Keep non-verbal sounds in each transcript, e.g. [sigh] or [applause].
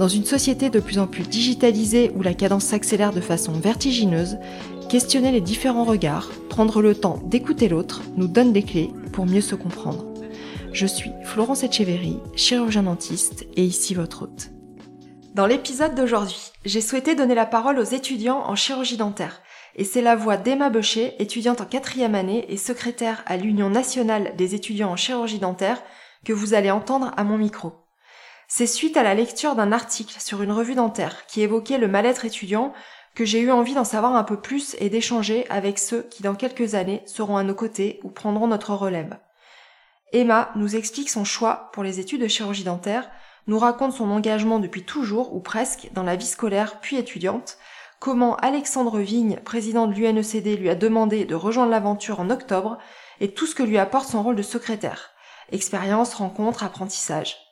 Dans une société de plus en plus digitalisée où la cadence s'accélère de façon vertigineuse, questionner les différents regards, prendre le temps d'écouter l'autre nous donne des clés pour mieux se comprendre. Je suis Florence Etcheverry, chirurgien dentiste et ici votre hôte. Dans l'épisode d'aujourd'hui, j'ai souhaité donner la parole aux étudiants en chirurgie dentaire. Et c'est la voix d'Emma Beucher, étudiante en quatrième année et secrétaire à l'Union nationale des étudiants en chirurgie dentaire, que vous allez entendre à mon micro. C'est suite à la lecture d'un article sur une revue dentaire qui évoquait le mal-être étudiant que j'ai eu envie d'en savoir un peu plus et d'échanger avec ceux qui dans quelques années seront à nos côtés ou prendront notre relève. Emma nous explique son choix pour les études de chirurgie dentaire, nous raconte son engagement depuis toujours ou presque dans la vie scolaire puis étudiante, comment Alexandre Vigne, président de l'UNECD, lui a demandé de rejoindre l'aventure en octobre et tout ce que lui apporte son rôle de secrétaire. Expérience, rencontre, apprentissage.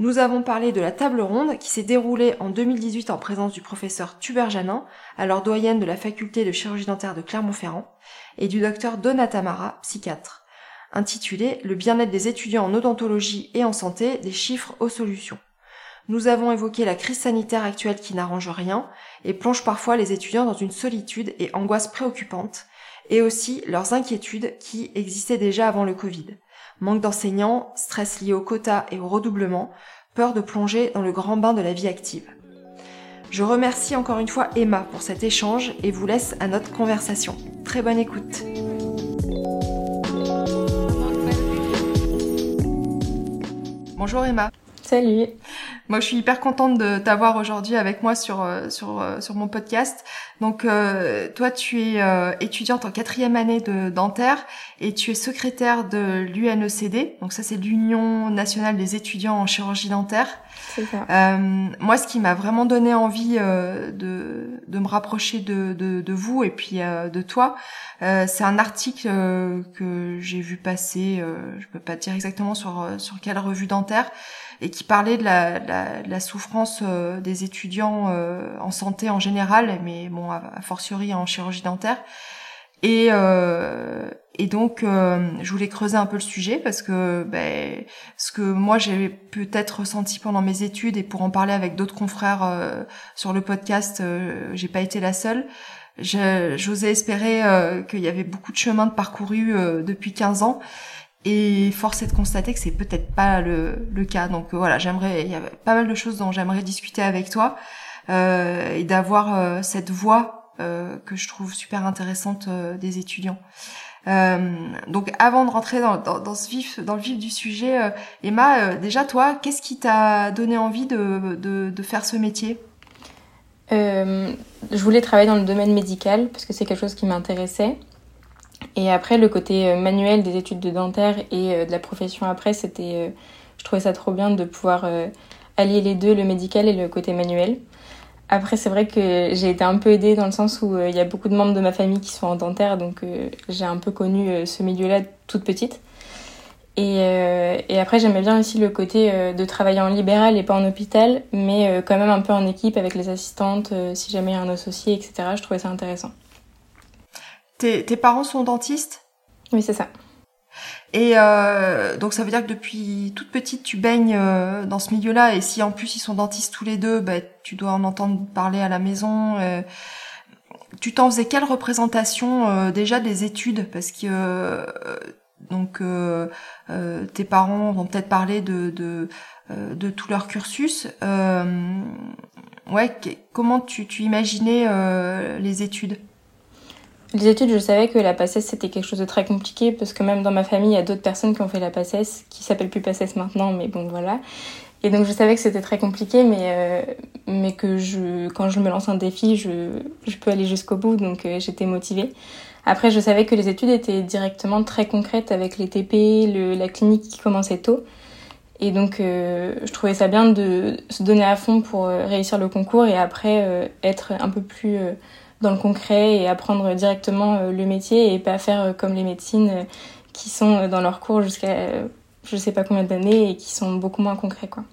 Nous avons parlé de la table ronde qui s'est déroulée en 2018 en présence du professeur Tuber Janin, alors doyenne de la faculté de chirurgie dentaire de Clermont-Ferrand, et du docteur Donatamara, psychiatre, intitulé Le bien-être des étudiants en odontologie et en santé, des chiffres aux solutions. Nous avons évoqué la crise sanitaire actuelle qui n'arrange rien et plonge parfois les étudiants dans une solitude et angoisse préoccupante, et aussi leurs inquiétudes qui existaient déjà avant le Covid manque d'enseignants, stress lié au quota et au redoublement, peur de plonger dans le grand bain de la vie active. Je remercie encore une fois Emma pour cet échange et vous laisse à notre conversation. Très bonne écoute. Bonjour Emma. Salut. Moi, je suis hyper contente de t'avoir aujourd'hui avec moi sur euh, sur euh, sur mon podcast. Donc, euh, toi, tu es étudiante en quatrième année de dentaire et tu es secrétaire de l'UNECD. Donc ça, c'est l'Union nationale des étudiants en chirurgie dentaire. C'est ça. moi, ce qui m'a vraiment donné envie de de me rapprocher de de, de vous et puis de toi, c'est un article que j'ai vu passer. je peux pas te dire exactement sur sur quelle revue dentaire et qui parlait de la, la, souffrance euh, des étudiants euh, en santé en général, mais bon, a, fortiori en chirurgie dentaire. Et, euh, et donc, je voulais creuser un peu le sujet parce que ben, ce que moi j'ai peut-être ressenti pendant mes études et pour en parler avec d'autres confrères sur le podcast, j'ai pas été la seule. J'osais espérer qu'il y avait beaucoup de chemin de parcouru depuis 15 ans et force est de constater que c'est peut-être pas le, le, cas. Donc euh, voilà, j'aimerais, il y a pas mal de choses dont j'aimerais discuter avec toi euh, et d'avoir euh, cette voix euh, que je trouve super intéressante euh, des étudiants. donc avant de rentrer dans, dans, dans, ce vif, dans le vif du sujet, Emma, déjà toi, qu'est-ce qui t'a donné envie de, de, de, faire ce métier? Je voulais travailler dans le domaine médical parce que c'est quelque chose qui m'intéressait. Et après, le côté euh, manuel des études de dentaire et euh, de la profession après, c'était, euh, je trouvais ça trop bien de pouvoir allier les deux, le médical et le côté manuel. Après, c'est vrai que j'ai été un peu aidée dans le sens où il y a beaucoup de membres de ma famille qui sont en dentaire, donc j'ai un peu connu ce milieu-là toute petite. Et, et après, j'aimais bien aussi le côté de travailler en libéral et pas en hôpital, mais quand même un peu en équipe avec les assistantes, si jamais il y a un associé, etc. Je trouvais ça intéressant. Tes, tes parents sont dentistes? Oui, c'est ça. Et euh, donc ça veut dire que depuis toute petite tu baignes euh, dans ce milieu-là et si en plus ils sont dentistes tous les deux, bah, tu dois en entendre parler à la maison. Euh, tu t'en faisais quelle représentation déjà des études? Parce que donc tes parents vont peut-être parler de de, de tout leur cursus. ouais, comment tu, tu imaginais les études? Les études, je savais que la PACES, c'était quelque chose de très compliqué, parce que même dans ma famille, il y a d'autres personnes qui ont fait la PACES, qui s'appellent plus PACES maintenant, mais bon, voilà. Et donc, je savais que c'était très compliqué, mais, euh, mais que je, quand je me lance un défi, je, je peux aller jusqu'au bout, donc euh, j'étais motivée. Après, je savais que les études étaient directement très concrètes avec les TP, le, la clinique qui commençait tôt. Et donc, je trouvais ça bien de se donner à fond pour réussir le concours et après être un peu plus dans le concret et apprendre directement le métier et pas faire comme les médecines qui sont dans leur cours jusqu'à je sais pas combien d'années et qui sont beaucoup moins concrets, quoi.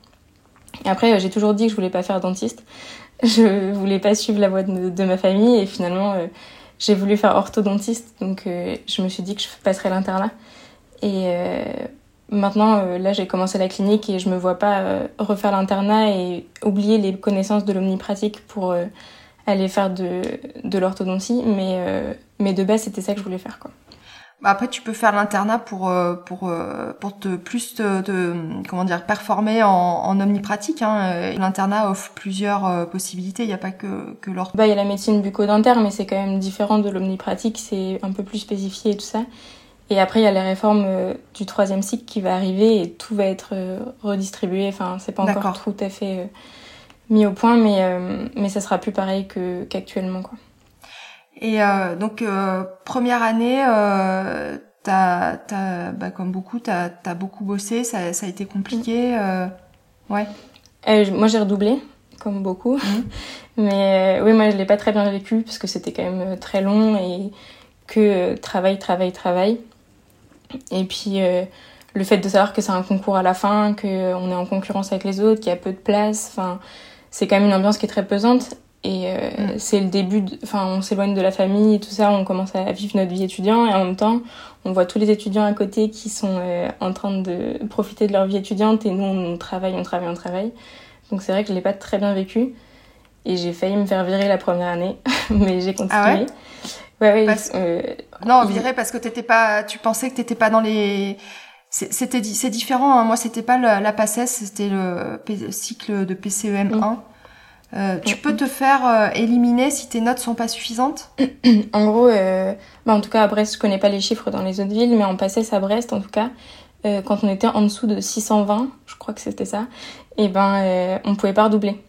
Après, j'ai toujours dit que je voulais pas faire dentiste. [laughs] Je voulais pas suivre la voie de, ma famille et finalement, euh, j'ai voulu faire orthodontiste. Donc, euh, je me suis dit que je passerais l'internat. Et euh, maintenant, là, j'ai commencé la clinique et je me vois pas refaire l'internat et oublier les connaissances de l'omnipratique pour aller faire de, de l'orthodontie. Mais, mais de base, c'était ça que je voulais faire, quoi. Bah, après, tu peux faire l'internat pour euh, pour euh, pour te plus te, comment dire performer en, en omnipratique. Hein. L'internat offre plusieurs euh, possibilités. Il n'y a pas que que l'ortho. Bah, il y a la médecine bucco-dentaire, mais c'est quand même différent de l'omnipratique. C'est un peu plus spécifié et tout ça. Et après, il y a les réformes du troisième cycle qui va arriver et tout va être redistribué. Enfin, c'est pas encore tout à fait mis au point, mais mais ça sera plus pareil que qu'actuellement, quoi. Et euh, donc euh, première année, euh, t'as, t'as, bah, comme beaucoup, t'as, as beaucoup bossé, ça, ça a été compliqué, euh, ouais. moi j'ai redoublé, comme beaucoup, mhm. [laughs] mais oui, moi je l'ai pas très bien vécu parce que c'était quand même très long et que travail, travail, travail. Et puis le fait de savoir que c'est un concours à la fin, que on est en concurrence avec les autres, qu'il y a peu de place, enfin c'est quand même une ambiance qui est très pesante et euh, mm. c'est le début, enfin, on s'éloigne de la famille et tout ça, on commence à vivre notre vie étudiante et en même temps, on voit tous les étudiants à côté qui sont euh, en train de profiter de leur vie étudiante et nous, on travaille, on travaille, on travaille. Donc c'est vrai que je l'ai pas très bien vécu et j'ai failli me faire virer la première année, [laughs] mais j'ai continué. Ah ouais Ouais, ouais. Euh, non, virer parce que t'étais pas, tu pensais que t'étais pas dans les c'était c'est différent hein. moi c'était pas la, la PACES c'était le cycle de PCEM 1 euh, tu peux te faire euh, éliminer si tes notes sont pas suffisantes? [clears throat] En gros, euh, bah en tout cas à Brest, je connais pas les chiffres dans les autres villes, mais on passait à Brest en tout cas, euh, quand on était en dessous de 620, je crois que c'était ça, et ben on pouvait pas redoubler.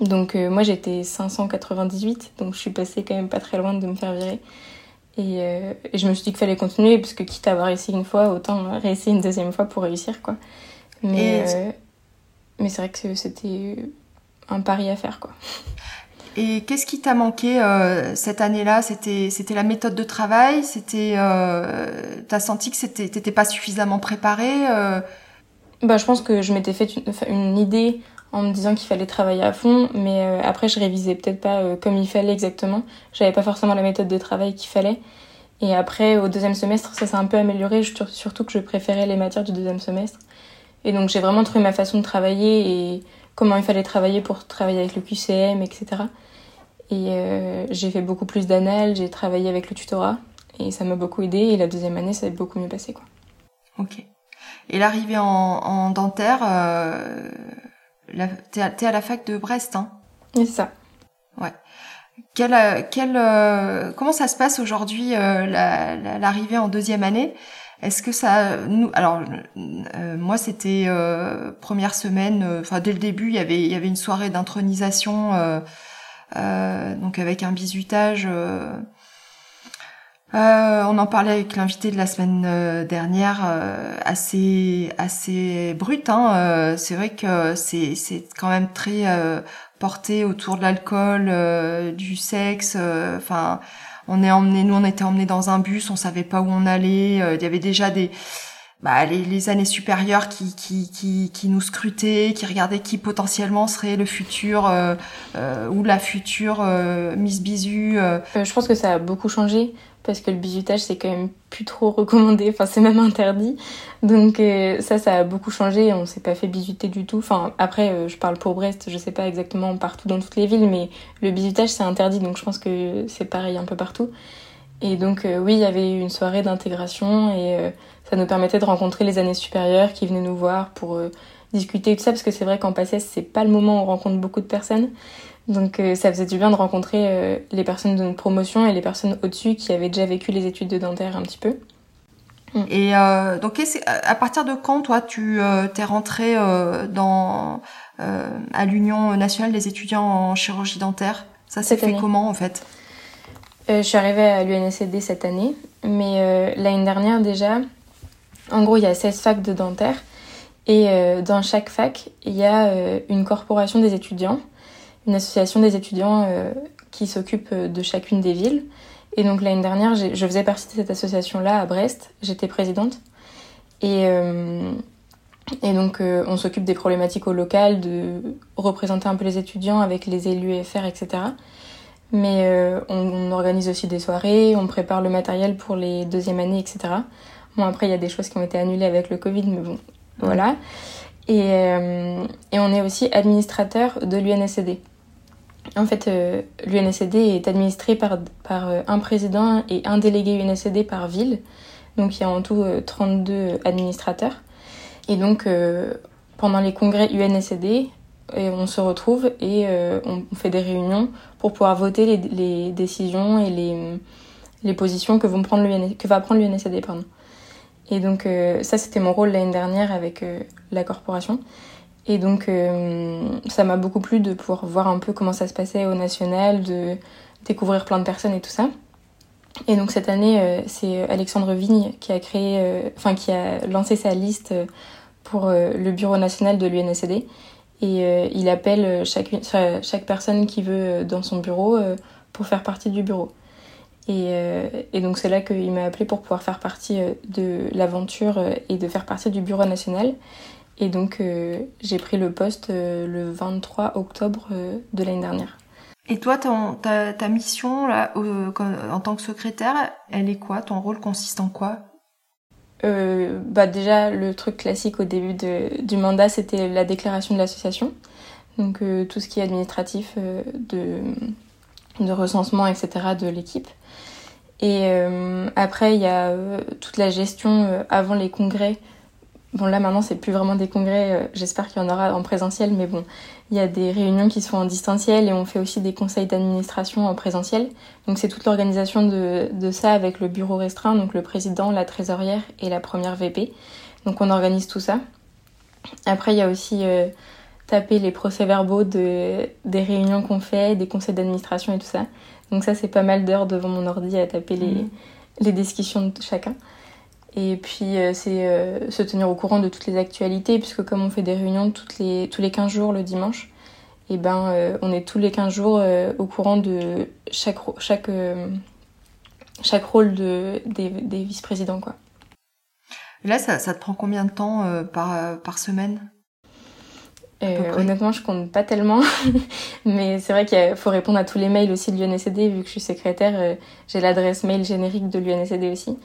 Donc moi j'étais 598, donc je suis passée quand même pas très loin de me faire virer. Et, et je me suis dit qu'il fallait continuer, parce que quitte à avoir réussi une fois, autant réussir une deuxième fois pour réussir quoi. Mais, mais c'est vrai que c'était un pari à faire, quoi. Et qu'est-ce qui t'a manqué euh, cette année-là? C'était c'était la méthode de travail? C'était euh, t'as senti que c'était t'étais pas suffisamment préparé euh? Bah je pense que je m'étais fait une, idée en me disant qu'il fallait travailler à fond, mais euh, après je révisais peut-être pas euh, comme il fallait exactement. J'avais pas forcément la méthode de travail qu'il fallait. Et après au deuxième semestre ça s'est un peu amélioré, surtout que je préférais les matières du deuxième semestre. Et donc j'ai vraiment trouvé ma façon de travailler et comment il fallait travailler pour travailler avec le QCM, etc. Et euh, j'ai fait beaucoup plus d'annales, j'ai travaillé avec le tutorat et ça m'a beaucoup aidé. Et la deuxième année, ça a beaucoup mieux passé, quoi. Ok. Et l'arrivée en, en dentaire, t'es à, à, la fac de Brest, hein C'est ça. Ouais. Quel, euh, quel, euh, comment ça se passe aujourd'hui euh, l'arrivée en deuxième année? Est-ce que ça nous alors euh, moi c'était première semaine enfin dès le début il y avait il y avait une soirée d'intronisation donc avec un bisutage on en parlait avec l'invité de la semaine dernière, assez assez brut. Hein, c'est vrai que c'est c'est quand même très porté autour de l'alcool, du sexe. Enfin, on est emmené, nous on était emmenés dans un bus, on savait pas où on allait. Euh, il y avait déjà des bah, les, années supérieures qui, qui, qui, qui, nous scrutaient, qui regardaient qui potentiellement serait le futur euh, euh, ou la future Miss Bisu. je pense que ça a beaucoup changé parce que le bisutage c'est quand même plus trop recommandé, enfin c'est même interdit. Donc euh, ça, ça a beaucoup changé, on s'est pas fait bisuter du tout. Enfin après, euh, je parle pour Brest, je sais pas exactement partout dans toutes les villes, mais le bisutage c'est interdit, donc je pense que c'est pareil un peu partout. Et donc euh, oui, il y avait une soirée d'intégration et ça nous permettait de rencontrer les années supérieures qui venaient nous voir pour discuter tout ça, parce que c'est vrai qu'en passé c'est pas le moment où on rencontre beaucoup de personnes. Donc euh, ça faisait du bien de rencontrer euh, les personnes de notre promotion et les personnes au-dessus qui avaient déjà vécu les études de dentaire un petit peu. Mm. Et euh, donc à partir de quand toi tu t'es rentré dans à l'Union nationale des étudiants en chirurgie dentaire? Ça s'est fait comment en fait? Je suis arrivée à l'UNSCD cette année, mais l'année dernière déjà, en gros il y a 16 facs de dentaire Et dans chaque fac, il y a une corporation des étudiants, une association des étudiants qui s'occupe de chacune des villes. Et donc l'année dernière, je faisais partie de cette association-là à Brest, j'étais présidente. Et, et donc on s'occupe des problématiques au local, de représenter un peu les étudiants avec les élus FR, etc. Mais euh, on, organise aussi des soirées, on prépare le matériel pour les deuxièmes années, etc. Bon, après, il y a des choses qui ont été annulées avec le Covid, mais bon, voilà. Et, euh, et on est aussi administrateur de l'UNSCD. En fait, euh, l'UNSCD est administré par, par un président et un délégué UNSCD par ville. Donc, il y a en tout 32 administrateurs. Et donc, pendant les congrès UNSCD, et on se retrouve et euh, on fait des réunions pour pouvoir voter les, les décisions et les, les positions que, vont prendre que va prendre l'UNSCD. Pardon. Et donc euh, ça c'était mon rôle l'année dernière avec euh, la corporation. Et donc ça m'a beaucoup plu de pouvoir voir un peu comment ça se passait au national, de découvrir plein de personnes et tout ça. Et donc cette année, c'est Alexandre Vigne qui a créé, enfin qui a lancé sa liste pour le bureau national de l'UNSCD et euh, il appelle chaque, chaque personne qui veut euh, dans son bureau euh, pour faire partie du bureau. Et, et donc c'est là qu'il m'a appelé pour pouvoir faire partie de l'aventure et de faire partie du bureau national. Et donc j'ai pris le poste le 23 octobre de l'année dernière. Et toi, ton, ta, ta, mission là, en tant que secrétaire, elle est quoi? Ton rôle consiste en quoi? Euh, bah déjà, le truc classique au début de, du mandat, c'était la déclaration de l'association. Donc euh, tout ce qui est administratif euh, de, de, recensement, etc. de l'équipe. Et euh, après, il y a toute la gestion avant les congrès Bon, là maintenant, c'est plus vraiment des congrès. Euh, j'espère qu'il y en aura en présentiel, mais bon, il y a des réunions qui sont en distanciel et on fait aussi des conseils d'administration en présentiel. Donc, c'est toute l'organisation de, de ça avec le bureau restreint, donc le président, la trésorière et la première VP. Donc, on organise tout ça. Après, il y a aussi euh, taper les procès-verbaux de, des réunions qu'on fait, des conseils d'administration et tout ça. Donc, ça, c'est pas mal d'heures devant mon ordi à taper les, mmh. les discussions de chacun. Et puis, euh, c'est euh, se tenir au courant de toutes les actualités, puisque comme on fait des réunions toutes les, tous les 15 jours le dimanche, et eh ben, euh, on est tous les 15 jours au courant de chaque, chaque, chaque rôle de, des, des vice-présidents. Quoi. Là, ça, ça, te prend combien de temps par, par semaine? Honnêtement, je compte pas tellement, [laughs] mais c'est vrai qu'il faut répondre à tous les mails aussi de l'UNSD, vu que je suis secrétaire, j'ai l'adresse mail générique de l'UNSD aussi.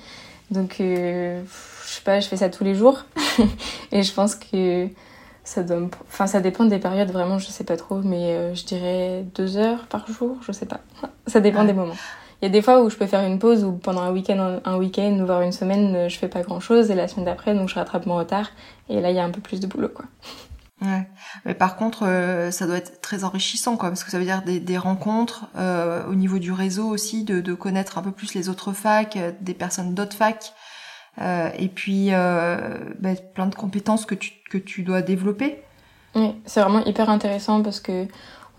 Donc, euh, je sais pas, je fais ça tous les jours. [laughs] et je pense que ça donne. Enfin, ça dépend des périodes, vraiment, je sais pas trop, mais euh, je dirais deux heures par jour, je sais pas. [laughs] Ça dépend des moments. Il y a des fois où je peux faire une pause, ou pendant un week-end, un week-end, voire une semaine, euh, je fais pas grand-chose, et la semaine d'après, donc je rattrape mon retard, et là, il y a un peu plus de boulot, quoi. Ouais. Mais par contre, euh, ça doit être très enrichissant, quoi, parce que ça veut dire des, rencontres euh, au niveau du réseau aussi, de, connaître un peu plus les autres facs, euh, des personnes d'autres facs, et puis bah, plein de compétences que tu, que tu dois développer. Oui, c'est vraiment hyper intéressant parce que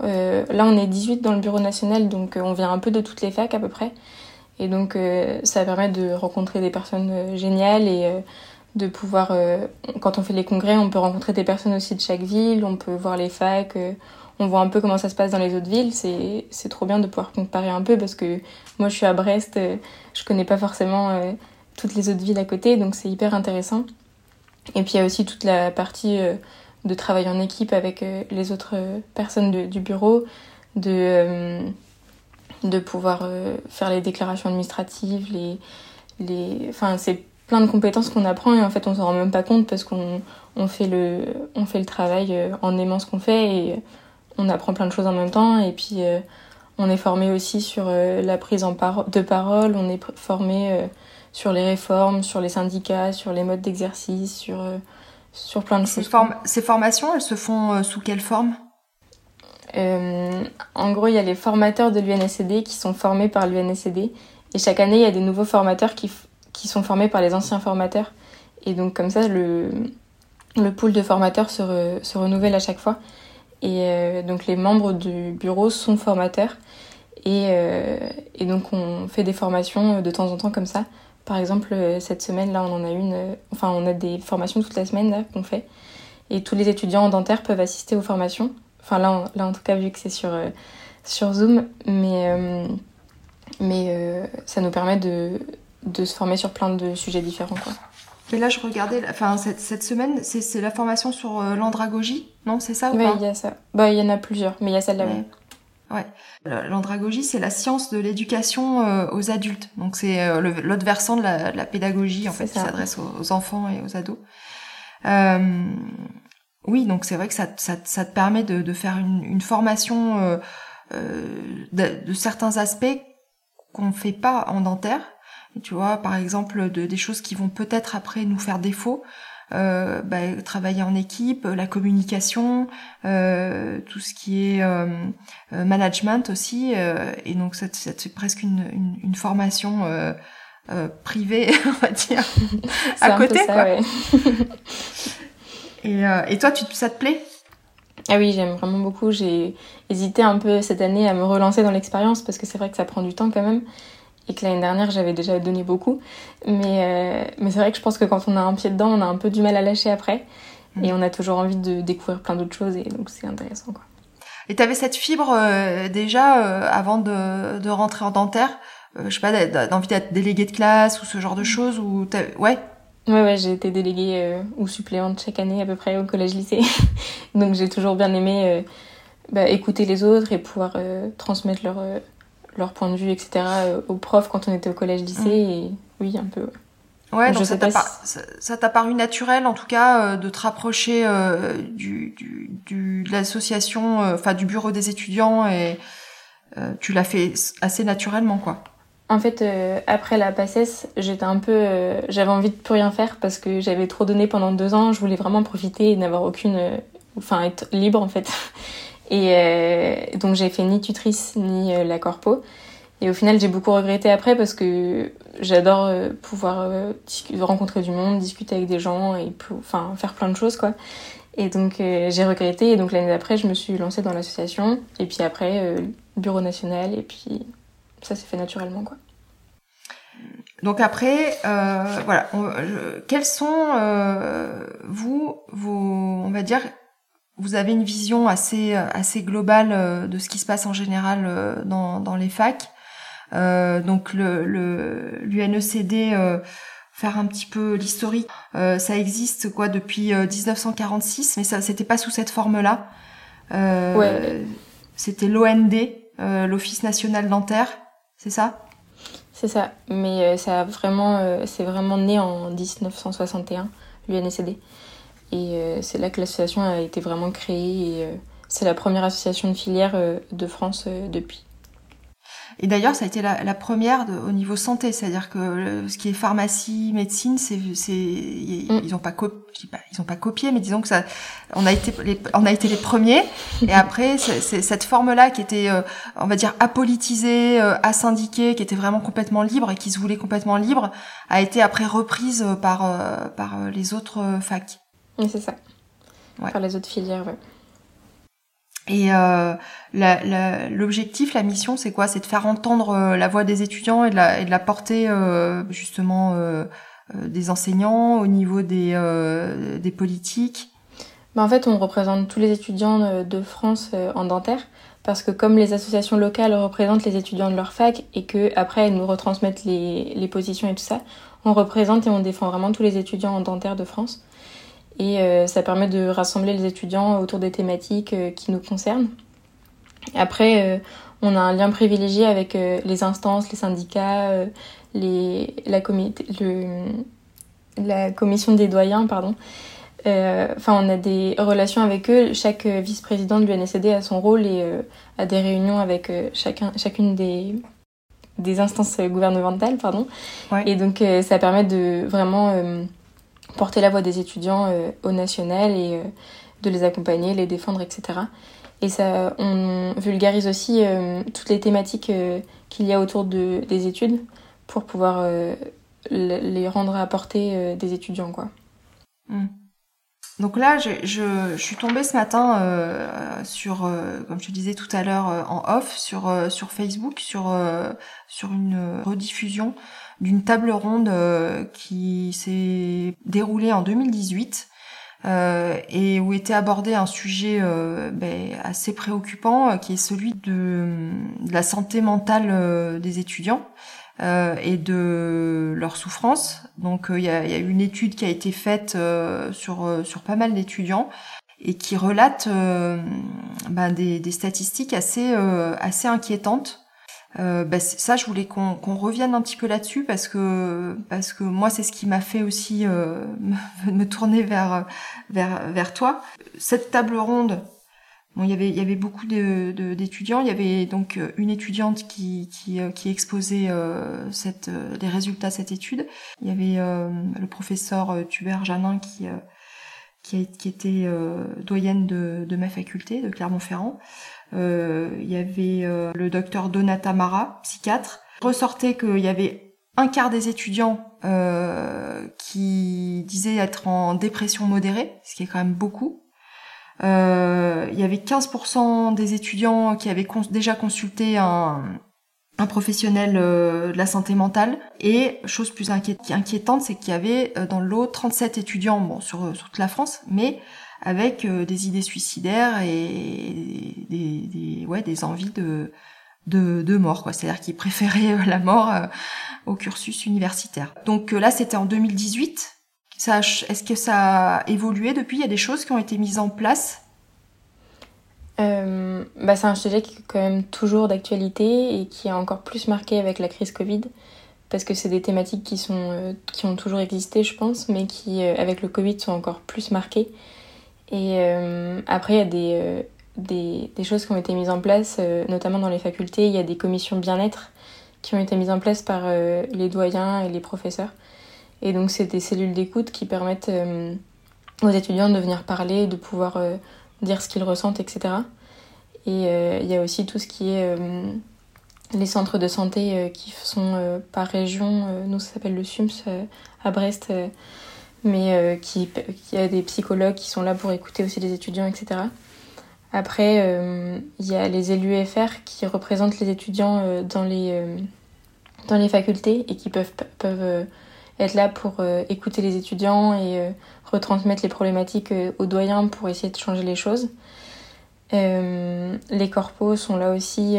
là, on est 18 dans le bureau national, donc on vient un peu de toutes les facs à peu près. Et donc, ça permet de rencontrer des personnes géniales et de pouvoir, euh, quand on fait les congrès, on peut rencontrer des personnes aussi de chaque ville, on peut voir les facs, euh, on voit un peu comment ça se passe dans les autres villes. C'est, trop bien de pouvoir comparer un peu parce que moi je suis à Brest, euh, je connais pas forcément toutes les autres villes à côté, donc c'est hyper intéressant. Et puis il y a aussi toute la partie de travail en équipe avec les autres personnes du bureau, de, de pouvoir faire les déclarations administratives, les, les... Enfin, c'est plein de compétences qu'on apprend et en fait on s'en rend même pas compte parce qu'on on fait le on fait le travail euh, en aimant ce qu'on fait et on apprend plein de choses en même temps. Et puis euh, on est formé aussi sur euh, la prise en de parole, on est formé sur les réformes, sur les syndicats, sur les modes d'exercice, sur sur plein de choses. ces formations, elles se font sous quelle forme? En gros, il y a les formateurs de l'UNSCD qui sont formés par l'UNSCD et chaque année, il y a des nouveaux formateurs qui qui sont formés par les anciens formateurs. Et donc comme ça, le, le pool de formateurs se, se renouvelle à chaque fois. Et euh, donc les membres du bureau sont formateurs. Et, euh, et, donc on fait des formations de temps en temps comme ça Par exemple, cette semaine, là, on en a une, enfin, on a des formations toute la semaine qu'on fait. Et tous les étudiants en dentaire peuvent assister aux formations. Enfin, là, là en tout cas, vu que c'est sur, sur Zoom. Mais, mais ça nous permet de, de se former sur plein de sujets différents, quoi. Et là, je regardais, enfin, cette, cette semaine, c'est la formation sur euh, l'andragogie, non C'est ça ou Oui, il y a ça. Bah, il y en a plusieurs, mais il y a celle-là, ouais. ouais. L'andragogie, c'est la science de l'éducation euh, aux adultes. Donc, c'est euh, l'autre versant de la, de la, pédagogie, en fait, qui s'adresse aux, aux, enfants et aux ados. Euh, oui, donc c'est vrai que ça, ça, ça, te permet de, de faire une, une formation de, de certains aspects qu'on fait pas en dentaire tu vois, par exemple, de, des choses qui vont peut-être après nous faire défaut. Euh, bah, travailler en équipe, la communication, euh, tout ce qui est euh, euh management aussi. Euh, et donc, c'est presque une, une, une formation euh, privée, [laughs] on va dire, à côté. Ça, quoi. Ouais. et, et toi, tu, ça te plaît? Ah oui, j'aime vraiment beaucoup. J'ai hésité un peu cette année à me relancer dans l'expérience parce que c'est vrai que ça prend du temps quand même et que l'année dernière j'avais déjà donné beaucoup. Mais, euh, mais c'est vrai que je pense que quand on a un pied dedans, on a un peu du mal à lâcher après. Mm. Et on a toujours envie de découvrir plein d'autres choses et donc c'est intéressant. Quoi. Et tu avais cette fibre euh, déjà euh, avant de, de rentrer en dentaire Je sais pas, d'envie d'être déléguée de classe ou ce genre de mm. choses ou Ouais Ouais, ouais, j'ai été déléguée ou suppléante chaque année à peu près au collège-lycée. [laughs] donc j'ai toujours bien aimé bah, écouter les autres et pouvoir transmettre leur leur point de vue, etc., euh, aux profs quand on était au collège-lycée. Mm. Et oui, un peu. Ouais, donc, ça t'a ça t'a paru naturel, en tout cas, euh, de te rapprocher euh, du, du, du, de l'association, enfin du bureau des étudiants, et tu l'as fait assez naturellement, quoi. En fait, après la PACES, j'étais un peu, j'avais envie de plus rien faire parce que j'avais trop donné pendant deux ans. Je voulais vraiment profiter et n'avoir aucune, enfin être libre en fait. Et euh, donc j'ai fait ni tutrice ni euh, la corpo. Et au final, j'ai beaucoup regretté après parce que j'adore euh, pouvoir rencontrer du monde, discuter avec des gens et enfin faire plein de choses quoi. Et donc j'ai regretté et donc l'année d'après, je me suis lancée dans l'association et puis après bureau national et puis ça s'est fait naturellement quoi. Donc après, euh, voilà, quels sont vous, vos, on va dire, vous avez une vision assez assez globale euh, de ce qui se passe en général euh, dans, dans les facs. Euh, donc le l'UNECD euh, faire un petit peu l'historique. Euh, ça existe quoi depuis 1946, mais ça c'était pas sous cette forme-là. ouais. C'était l'OND, l'Office national dentaire, c'est ça? C'est ça, mais ça a vraiment c'est vraiment né en 1961 l'UNECD. Et euh, c'est là que l'association a été vraiment créée et euh, c'est la première association de filière euh, de France depuis. Et d'ailleurs, ça a été la, la première de, au niveau santé, c'est-à-dire que ce qui est pharmacie, médecine, c'est, c'est, mm. ils ont pas, ils ont pas copié, mais disons que ça, on a été, les, on a été les premiers. et [laughs] après, c'est, cette forme-là qui était, on va dire, apolitisée, euh, asyndiquée, qui était vraiment complètement libre et qui se voulait complètement libre, a été après reprise par, par les autres facs. Oui, c'est ça. Ouais. Par les autres filières, ouais. Et euh, l'objectif, la, la, mission, c'est quoi? C'est de faire entendre euh, la voix des étudiants et de la, et de la porter euh, justement des enseignants au niveau des, des politiques? Ben, en fait, on représente tous les étudiants de France en dentaire parce que comme les associations locales représentent les étudiants de leur fac et que après elles nous retransmettent les, les positions et tout ça, on représente et on défend vraiment tous les étudiants en dentaire de France et euh, ça permet de rassembler les étudiants autour des thématiques euh, qui nous concernent. Après, euh, on a un lien privilégié avec les instances, les syndicats, les, la, comité, le, la commission des doyens, pardon. Enfin, on a des relations avec eux. Chaque vice-président de l'UNSD a son rôle et a des réunions avec chacun, chacune des, des instances gouvernementales, pardon. Ouais. Et donc, ça permet de vraiment porter la voix des étudiants euh, au national et euh, de les accompagner, les défendre, etc. Et ça, on vulgarise aussi euh, toutes les thématiques qu'il y a autour de, des études pour pouvoir les rendre à portée des étudiants, quoi. Hmm. Donc là, je, suis tombée ce matin sur, comme je te disais tout à l'heure en off, sur sur Facebook, sur sur une rediffusion d'une table ronde qui s'est déroulée en 2018 euh, et où était abordé un sujet euh, ben, assez préoccupant, euh, qui est celui de, la santé mentale des étudiants et de leur souffrance. Donc il y a, y, a, une étude qui a été faite sur sur pas mal d'étudiants et qui relate ben, des, des, statistiques assez assez inquiétantes euh, bah, ça, je voulais qu'on revienne un petit peu là-dessus parce que parce que moi, c'est ce qui m'a fait aussi euh, [laughs] me, tourner vers vers vers toi. Cette table ronde, bon, il y avait il y avait beaucoup d'étudiants. Il y avait donc une étudiante qui qui, exposait euh, cette les résultats de cette étude. Il y avait le professeur Tubert Janin qui qui, qui était doyenne de, de ma faculté de Clermont-Ferrand. Euh, il y avait euh, le docteur Donata Mara, psychiatre. Ressortait qu'il y avait un quart des étudiants euh, qui disaient être en dépression modérée, ce qui est quand même beaucoup. Il y avait 15% des étudiants qui avaient déjà consulté un, un professionnel de la santé mentale. Et chose plus inquiétante, c'est qu'il y avait dans le lot 37 étudiants bon, sur toute la France, mais avec euh, des idées suicidaires et des, ouais, des envies de, de, mort, quoi. C'est-à-dire qu'ils préféraient euh, la mort euh, au cursus universitaire. Donc là, c'était en 2018. Ça, est-ce que ça a évolué depuis? Il y a des choses qui ont été mises en place? Bah c'est un sujet qui est quand même toujours d'actualité et qui est encore plus marqué avec la crise Covid parce que c'est des thématiques qui sont qui ont toujours existé je pense mais qui avec le Covid sont encore plus marquées et euh, après, il y a des, euh, des, des, choses qui ont été mises en place, euh, notamment dans les facultés. Il y a des commissions bien-être qui ont été mises en place par les doyens et les professeurs. Et donc, c'est des cellules d'écoute qui permettent aux étudiants de venir parler, de pouvoir dire ce qu'ils ressentent, etc. Et il y a aussi tout ce qui est les centres de santé qui sont par région. nous, ça s'appelle le SUMS à Brest mais euh, qui, qui a des psychologues qui sont là pour écouter aussi les étudiants, etc. Après, euh, il y a les élus FR qui représentent les étudiants euh, dans, les, dans les facultés et qui peuvent, peuvent être là pour écouter les étudiants et retransmettre les problématiques aux doyens pour essayer de changer les choses. les corpos sont là aussi